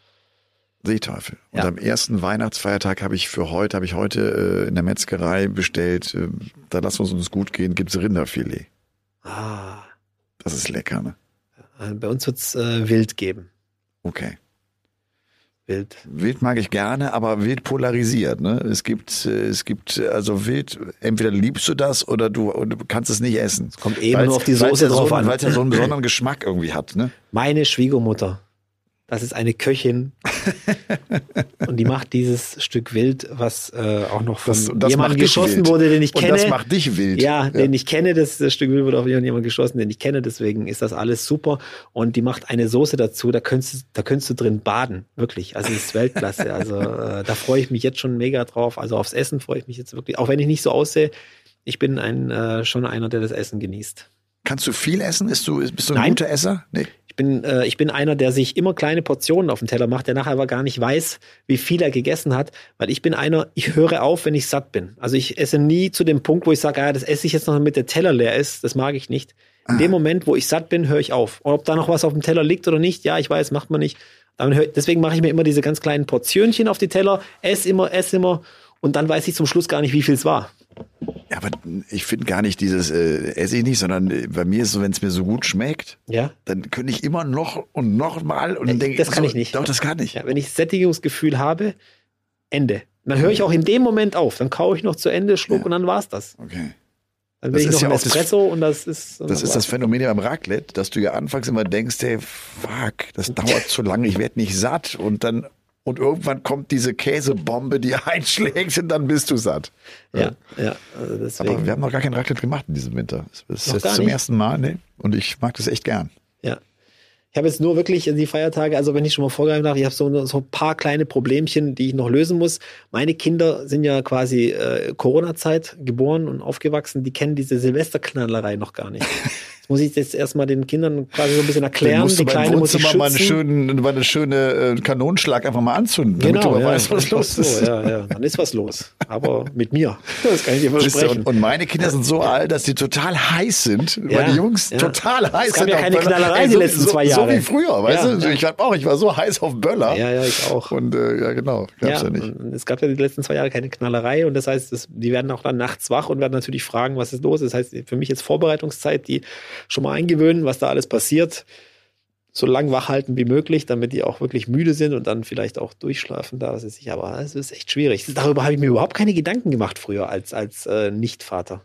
Seeteufel. Und Ja. am ersten Weihnachtsfeiertag habe ich für heute, habe ich heute äh, in der Metzgerei bestellt, äh, da lassen wir es uns gut gehen, gibt's Rinderfilet. Ah, Das ist lecker, ne? äh, bei uns wird's äh, Wild geben. Okay. Wild. Wild mag ich gerne, aber wild polarisiert, ne? Es gibt, äh, es gibt, also wild, entweder liebst du das oder du, du kannst es nicht essen. Kommt eben nur auf die Soße drauf so, an. Weil es ja so einen besonderen Geschmack irgendwie hat, ne? Meine Schwiegermutter, das ist eine Köchin. und die macht dieses Stück Wild, was äh, auch noch von Das- das jemandem geschossen wurde, den ich Und kenne. das macht dich wild. Ja, den ich kenne, das, das Stück Wild wurde auch von jemandem geschossen, den ich kenne, deswegen ist das alles super. Und die macht eine Soße dazu, da könntest, du- da könntest du drin baden, wirklich. Also das ist Weltklasse. Also äh, da freue ich mich jetzt schon mega drauf. Also aufs Essen freue ich mich jetzt wirklich, auch wenn ich nicht so aussehe. Ich bin ein äh, schon einer, der das Essen genießt. Kannst du viel essen? Bist du, bist du ein Nein. guter Esser? Nee. Ich bin, äh, ich bin einer, der sich immer kleine Portionen auf den Teller macht, der nachher aber gar nicht weiß, wie viel er gegessen hat, weil ich bin einer, ich höre auf, wenn ich satt bin. Also ich esse nie zu dem Punkt, wo ich sage, ah, das esse ich jetzt noch, damit der Teller leer ist. Das mag ich nicht. In dem Moment, wo ich satt bin, höre ich auf. Und ob da noch was auf dem Teller liegt oder nicht, ja, ich weiß, macht man nicht. Hör, deswegen mache ich mir immer diese ganz kleinen Portionchen auf die Teller, esse immer, esse immer und dann weiß ich zum Schluss gar nicht, wie viel es war. Ja, aber ich finde gar nicht dieses äh, esse ich nicht, sondern äh, bei mir ist so, wenn es mir so gut schmeckt, Ja. dann könnte ich immer noch und noch mal und dann Äh, denke das kann so, ich nicht. Doch, das kann ich. Ja, wenn ich Sättigungsgefühl habe, Ende. Dann höre ich auch in dem Moment auf. Dann kaue ich noch zu Ende, schluck Ja. und dann war's das. Okay. Dann Das will ich ist noch ja ein auch das- Espresso und das ist. und Das ist das. Phänomen beim Raclette, dass du ja anfangs immer denkst, hey, fuck, das dauert zu lange, ich werde nicht satt und dann und irgendwann kommt diese Käsebombe, die einschlägt und dann bist du satt. Ja, ja. Also deswegen. Aber wir haben noch gar kein Raclette gemacht in diesem Winter. Das ist jetzt zum nicht? ersten Mal, ne? Und ich mag das echt gern. Ja. Ich habe jetzt nur wirklich die Feiertage, also wenn ich schon mal vorgreifen darf, ich habe so, so ein paar kleine Problemchen, die ich noch lösen muss. Meine Kinder sind ja quasi äh, Corona-Zeit geboren und aufgewachsen, die kennen diese Silvesterknallerei noch gar nicht. Muss ich jetzt erstmal den Kindern quasi so ein bisschen erklären. musst Die Kleine muss sich Wohnzimmer mal, eine schützen. schöne, mal eine schöne äh, Kanonenschlag einfach mal anzünden, damit Genau, du mal ja, weißt, was los so, ist. Ja, ja, dann ist was los. Aber mit mir. Das kann ich dir versprechen. Und, und meine Kinder sind so alt, dass die total heiß sind, Ja, weil die Jungs ja. total heiß Es gab sind. ja keine. Knallerei die so, letzten so, zwei So Jahre. wie früher, weißt Ja, du? Ich hab auch, ich war so heiß auf Böller. ja, ja, ich auch. Und äh, ja, genau, gab's ja, nicht. Es gab ja die letzten zwei Jahre keine Knallerei und das heißt, das, die werden auch dann nachts wach und werden natürlich fragen, was ist los. Das heißt, für mich jetzt Vorbereitungszeit, die schon mal eingewöhnen, was da alles passiert. So lang wach halten wie möglich, damit die auch wirklich müde sind und dann vielleicht auch durchschlafen da. Ist sicher, aber es ist echt schwierig. Darüber habe ich mir überhaupt keine Gedanken gemacht früher als, als äh, Nicht-Vater.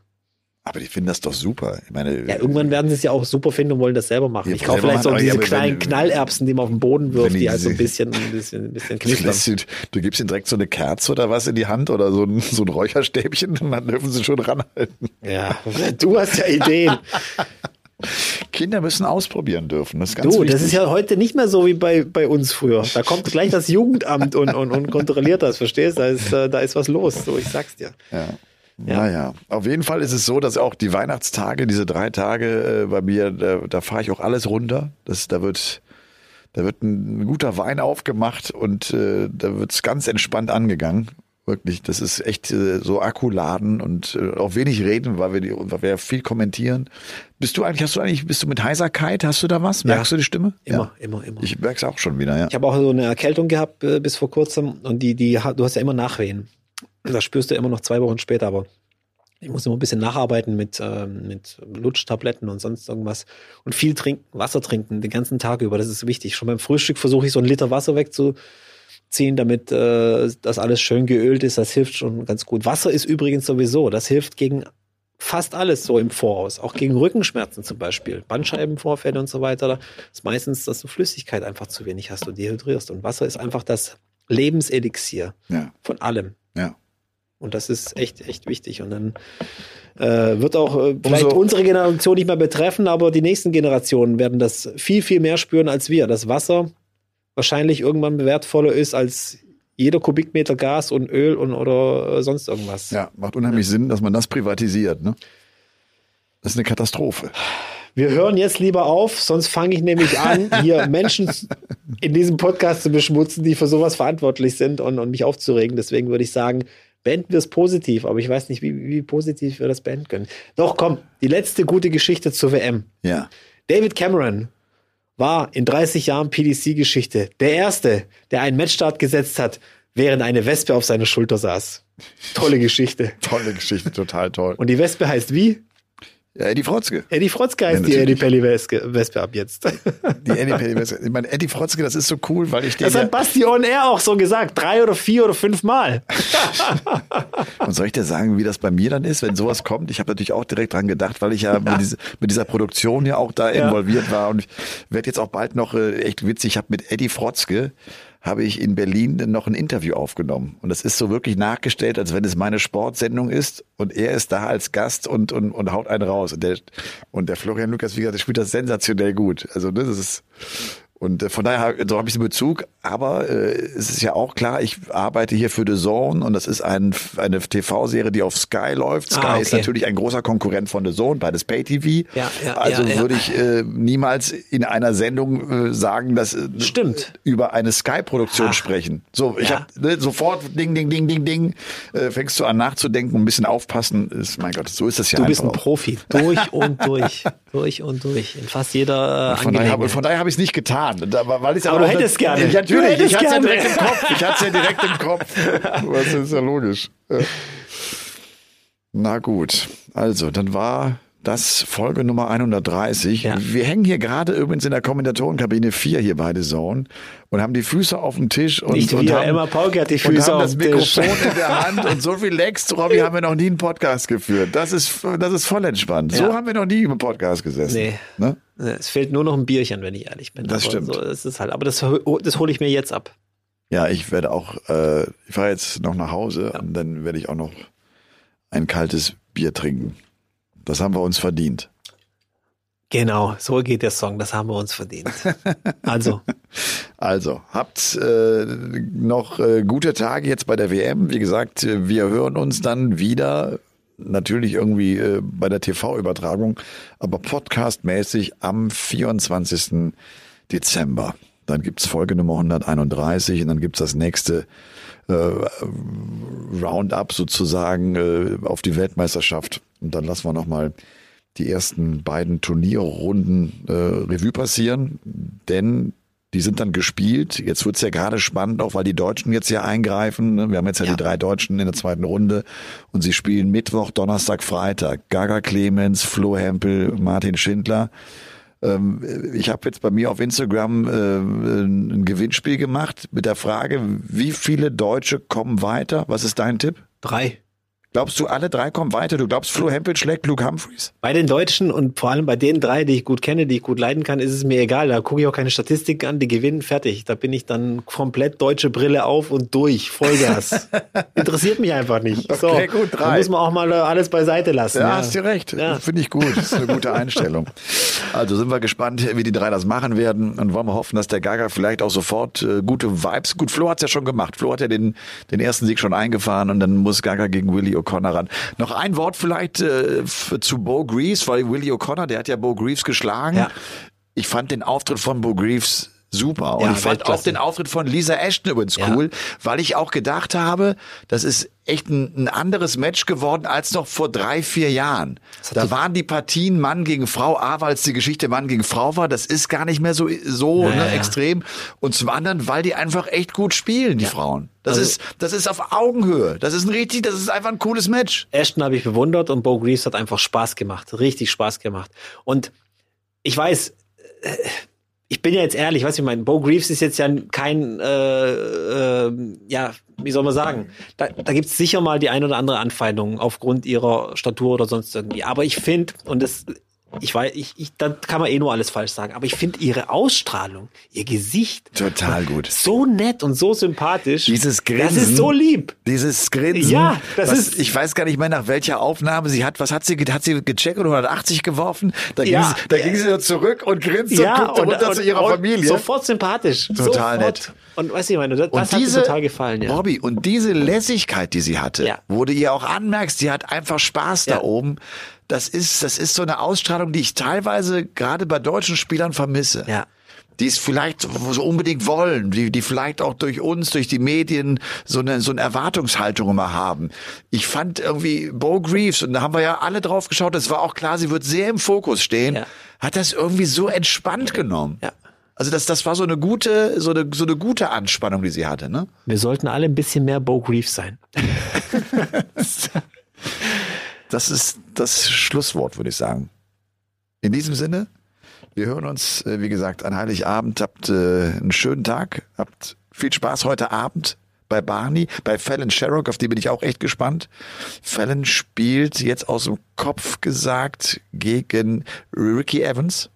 Aber die finden das doch super. Ich meine, Ja, irgendwann werden sie es ja auch super finden und wollen das selber machen. Ja, ich kaufe vielleicht so diese ja, kleinen wenn- Knallerbsen, die man auf den Boden wirft, die die halt so ein bisschen, ein bisschen, ein bisschen Du, lässt sie, du gibst ihnen direkt so eine Kerze oder was in die Hand oder so ein, so ein Räucherstäbchen und dann dürfen sie schon ranhalten. Ja, du hast ja Ideen. Kinder müssen ausprobieren dürfen. Das ist ganz Du, wichtig. das ist ja heute nicht mehr so wie bei, bei uns früher. Da kommt gleich das Jugendamt und, und, und kontrolliert das, verstehst du? Da ist, äh, da ist was los, so ich sag's dir. Ja. Ja. Naja, auf jeden Fall ist es so, dass auch die Weihnachtstage, diese drei Tage äh, bei mir, da, da fahre ich auch alles runter. Das, da wird, da wird ein, guter Wein aufgemacht und äh, da wird's ganz entspannt angegangen. Wirklich, das ist echt äh, so Akkuladen und äh, auch wenig reden, weil wir, die, weil wir viel kommentieren. Bist du eigentlich, hast du eigentlich, bist du mit Heiserkeit? Hast du da was? Merkst du die Stimme? Immer, immer, immer. Ich merk's auch schon wieder, ja. Ich habe auch so eine Erkältung gehabt äh, bis vor kurzem und die, die, du hast ja immer Nachwehen. Das spürst du immer noch zwei Wochen später, aber ich muss immer ein bisschen nacharbeiten mit, ähm, mit Lutschtabletten und sonst irgendwas. Und viel trinken, Wasser trinken den ganzen Tag über, das ist wichtig. Schon beim Frühstück versuche ich so einen Liter Wasser wegzuziehen, damit äh, das alles schön geölt ist. Das hilft schon ganz gut. Wasser ist übrigens sowieso, das hilft gegen fast alles so im Voraus, auch gegen Rückenschmerzen zum Beispiel, Bandscheibenvorfälle und so weiter. Da ist meistens, dass du Flüssigkeit einfach zu wenig hast und dehydrierst. Und Wasser ist einfach das Lebenselixier Ja, von allem. ja. Und das ist echt, echt wichtig. Und dann äh, wird auch äh, vielleicht Umso- unsere Generation nicht mehr betreffen, aber die nächsten Generationen werden das viel, viel mehr spüren als wir. Dass Wasser wahrscheinlich irgendwann wertvoller ist als jeder Kubikmeter Gas und Öl und oder äh, sonst irgendwas. Ja, macht unheimlich Sinn, dass man das privatisiert, ne? Das ist eine Katastrophe. Wir hören jetzt lieber auf, sonst fange ich nämlich an, hier Menschen in diesem Podcast zu beschmutzen, die für sowas verantwortlich sind und, und mich aufzuregen. Deswegen würde ich sagen, beenden wir es positiv, aber ich weiß nicht, wie, wie positiv wir das beenden können. Doch, komm, die letzte gute Geschichte zur WM. Ja. David Cameron war in 30 Jahren PDC-Geschichte der Erste, der einen Matchstart gesetzt hat, während eine Wespe auf seiner Schulter saß. Tolle Geschichte. Tolle Geschichte, total toll. Und die Wespe heißt wie? Ja, Eddie Frotzke. Eddie Frotzke heißt Ja, die Eddie. Pelli Wespe Wespe ab jetzt. Die Eddie Penny Wespe. Ich meine, Eddie Frotzke, das ist so cool, weil ich den. Das Ja, hat Basti on Air auch so gesagt. Drei oder vier oder fünf Mal. und soll ich dir sagen, wie das bei mir dann ist, wenn sowas kommt? Ich habe natürlich auch direkt dran gedacht, weil ich ja, Mit, diese, mit dieser Produktion ja auch da Ja. involviert war und ich werde jetzt auch bald noch äh, echt witzig. Ich habe mit Eddie Frotzke habe ich in Berlin noch ein Interview aufgenommen. Und das ist so wirklich nachgestellt, als wenn es meine Sportsendung ist. Und er ist da als Gast und und, und haut einen raus. Und der und der Florian Lukas, wie gesagt, der spielt das sensationell gut. Also ne, das ist Und äh, von daher, so habe ich den Bezug. Aber äh, es ist ja auch klar, ich arbeite hier für The Zone und das ist ein, eine TV-Serie, die auf Sky läuft. Sky Ah, okay. ist natürlich ein großer Konkurrent von The Zone, beides Pay-TV. Ja, ja, also ja, würde ich äh, niemals in einer Sendung äh, sagen, dass äh, Stimmt. über eine Sky-Produktion Ah. sprechen. So, ich Ja. habe ne, sofort Ding, Ding, Ding, Ding, Ding. Äh, fängst du an nachzudenken, ein bisschen aufpassen. Ist, mein Gott, so ist das ja Du bist ein auch. Profi. Durch und durch. durch und durch. In fast jeder äh, Von daher, Angelegenheit. von daher habe ich es nicht getan. Da, weil ich's Aber du hättest gerne. Ja, Du natürlich, hättest ich hatte es ja gerne. direkt im Kopf. Ich hatte es ja direkt im Kopf. Das ist ja logisch. Na gut, also dann war das Folge Nummer 130. Ja. Wir hängen hier gerade übrigens in der Kommentatorenkabine 4 hier bei The Zone und haben die Füße auf dem Tisch und, Nicht und wir, haben, Emma Pauke hat die und Füße haben auf das dem Tisch. Mikrofon in der Hand und so relaxed, Robby, haben wir noch nie einen Podcast geführt. Das ist, das ist voll entspannt. So Ja. haben wir noch nie im Podcast gesessen. Nee. Ne? Es fehlt nur noch ein Bierchen, wenn ich ehrlich bin. Das aber stimmt. So, das ist halt, aber das, das hole ich mir jetzt ab. Ja, ich werde auch, äh, ich fahre jetzt noch nach Hause und dann werde ich auch noch ein kaltes Bier trinken. Das haben wir uns verdient. Genau, so geht der Song. Das haben wir uns verdient. Also, Also, habt äh, noch äh, gute Tage jetzt bei der WM. Wie gesagt, äh, wir hören uns dann wieder. Natürlich irgendwie äh, bei der TV-Übertragung, aber podcastmäßig am 24. Dezember. Dann gibt's Folge Nummer 131 und dann gibt's das nächste äh, Roundup sozusagen äh, auf die Weltmeisterschaft. Und dann lassen wir nochmal die ersten beiden Turnierrunden äh, Revue passieren, denn Die sind dann gespielt. Jetzt wird's ja gerade spannend, auch weil die Deutschen jetzt ja eingreifen. ne? Wir haben jetzt ja, Ja. die drei Deutschen in der zweiten Runde und sie spielen Mittwoch, Donnerstag, Freitag. Gaga Clemens, Flo Hempel, Martin Schindler. Ähm, ich habe jetzt bei mir auf Instagram äh, ein Gewinnspiel gemacht mit der Frage, wie viele Deutsche kommen weiter? Was ist dein Tipp? Drei. Glaubst du, alle drei kommen weiter? Du glaubst, Flo Hempel schlägt Luke Humphreys? Bei den Deutschen und vor allem bei den drei, die ich gut kenne, die ich gut leiden kann, ist es mir egal. Da gucke ich auch keine Statistik an, die gewinnen, fertig. Da bin ich dann komplett deutsche Brille auf und durch, Vollgas. Interessiert mich einfach nicht. So, Okay, gut, drei. Da muss man auch mal äh, alles beiseite lassen. Ja, hast du recht. Ja. Finde ich gut. Das ist eine gute Einstellung. Also sind wir gespannt, wie die drei das machen werden und wollen wir hoffen, dass der Gaga vielleicht auch sofort äh, gute Vibes. Gut, Flo hat's ja schon gemacht. Flo hat ja den, den ersten Sieg schon eingefahren und dann muss Gaga gegen Willie O'Connor ran. Noch ein Wort vielleicht äh, zu Bo Greaves, weil Willie O'Connor, der hat ja Bo Greaves geschlagen. Ja. Ich fand den Auftritt von Bo Greaves super. Und Ja, ich fand auch den Auftritt von Lisa Ashton übrigens Ja. cool, weil ich auch gedacht habe, das ist echt ein, ein anderes Match geworden als noch vor drei, vier Jahren. Da waren die Partien Mann gegen Frau, A, weil es die Geschichte Mann gegen Frau war, das ist gar nicht mehr so, so Ja, ne, ja. extrem. Und zum anderen, weil die einfach echt gut spielen, die Frauen. Das Also- ist, das ist auf Augenhöhe. Das ist ein richtig, das ist einfach ein cooles Match. Ashton habe ich bewundert und Bo Greaves hat einfach Spaß gemacht. Richtig Spaß gemacht. Und ich weiß, äh, ich bin ja jetzt ehrlich, was ich meine, Bo Greaves ist jetzt ja kein, äh, äh, ja, wie soll man sagen, da, da gibt es sicher mal die ein oder andere Anfeindung aufgrund ihrer Statur oder sonst irgendwie. Aber ich finde, und das, ich weiß, ich, ich, da kann man eh nur alles falsch sagen, aber ich finde ihre Ausstrahlung, ihr Gesicht Total gut. so nett und so sympathisch. Dieses Grinsen. Das ist so lieb. Dieses Grinsen. Ja, das was, ist- Ich weiß gar nicht mehr nach welcher Aufnahme sie hat. Was hat sie, hat sie gecheckt und 180 geworfen? Da ging, Ja. sie, da ging sie zurück und grinste und guckte runter zu ihrer und Familie. Sofort sympathisch. Total sofort. nett. Und weißt du, ich meine, das, das und hat diese, mir total gefallen. Ja. Bobby, und diese Lässigkeit, die sie hatte, Ja. du ihr auch anmerkst, die hat einfach Spaß da Ja. oben. Das ist, das ist so eine Ausstrahlung, die ich teilweise gerade bei deutschen Spielern vermisse. Ja. Die es vielleicht so unbedingt wollen, die, die vielleicht auch durch uns, durch die Medien so eine, so eine Erwartungshaltung immer haben. Ich fand irgendwie Bo Greaves, und da haben wir ja alle drauf geschaut, es war auch klar, sie wird sehr im Fokus stehen, Ja. hat das irgendwie so entspannt genommen. Ja. Also das, das war so eine gute, so eine, so eine gute Anspannung, die sie hatte, ne? Wir sollten alle ein bisschen mehr Bo Greaves sein. Das ist das Schlusswort, würde ich sagen. In diesem Sinne, wir hören uns, äh, wie gesagt, an Heiligabend. Habt äh, einen schönen Tag, habt viel Spaß heute Abend bei Barney, bei Fallon Sherrock, auf die bin ich auch echt gespannt. Fallon spielt jetzt aus dem Kopf gesagt gegen Ricky Evans.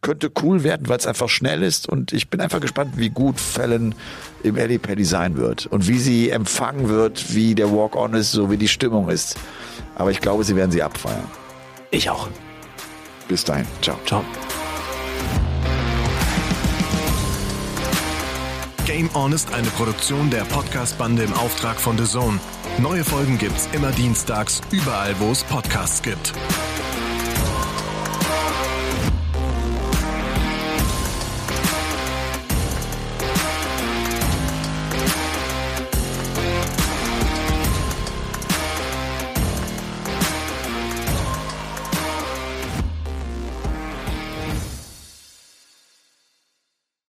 Könnte cool werden, weil es einfach schnell ist und ich bin einfach gespannt, wie gut Fallon im Eddie Paddy sein wird und wie sie empfangen wird, wie der Walk-On ist, so wie die Stimmung ist. Aber ich glaube, sie werden sie abfeiern. Ich auch. Bis dahin. Ciao. Ciao. Game On ist eine Produktion der Podcast-Bande im Auftrag von The Zone. Neue Folgen gibt's immer dienstags, überall, wo es Podcasts gibt.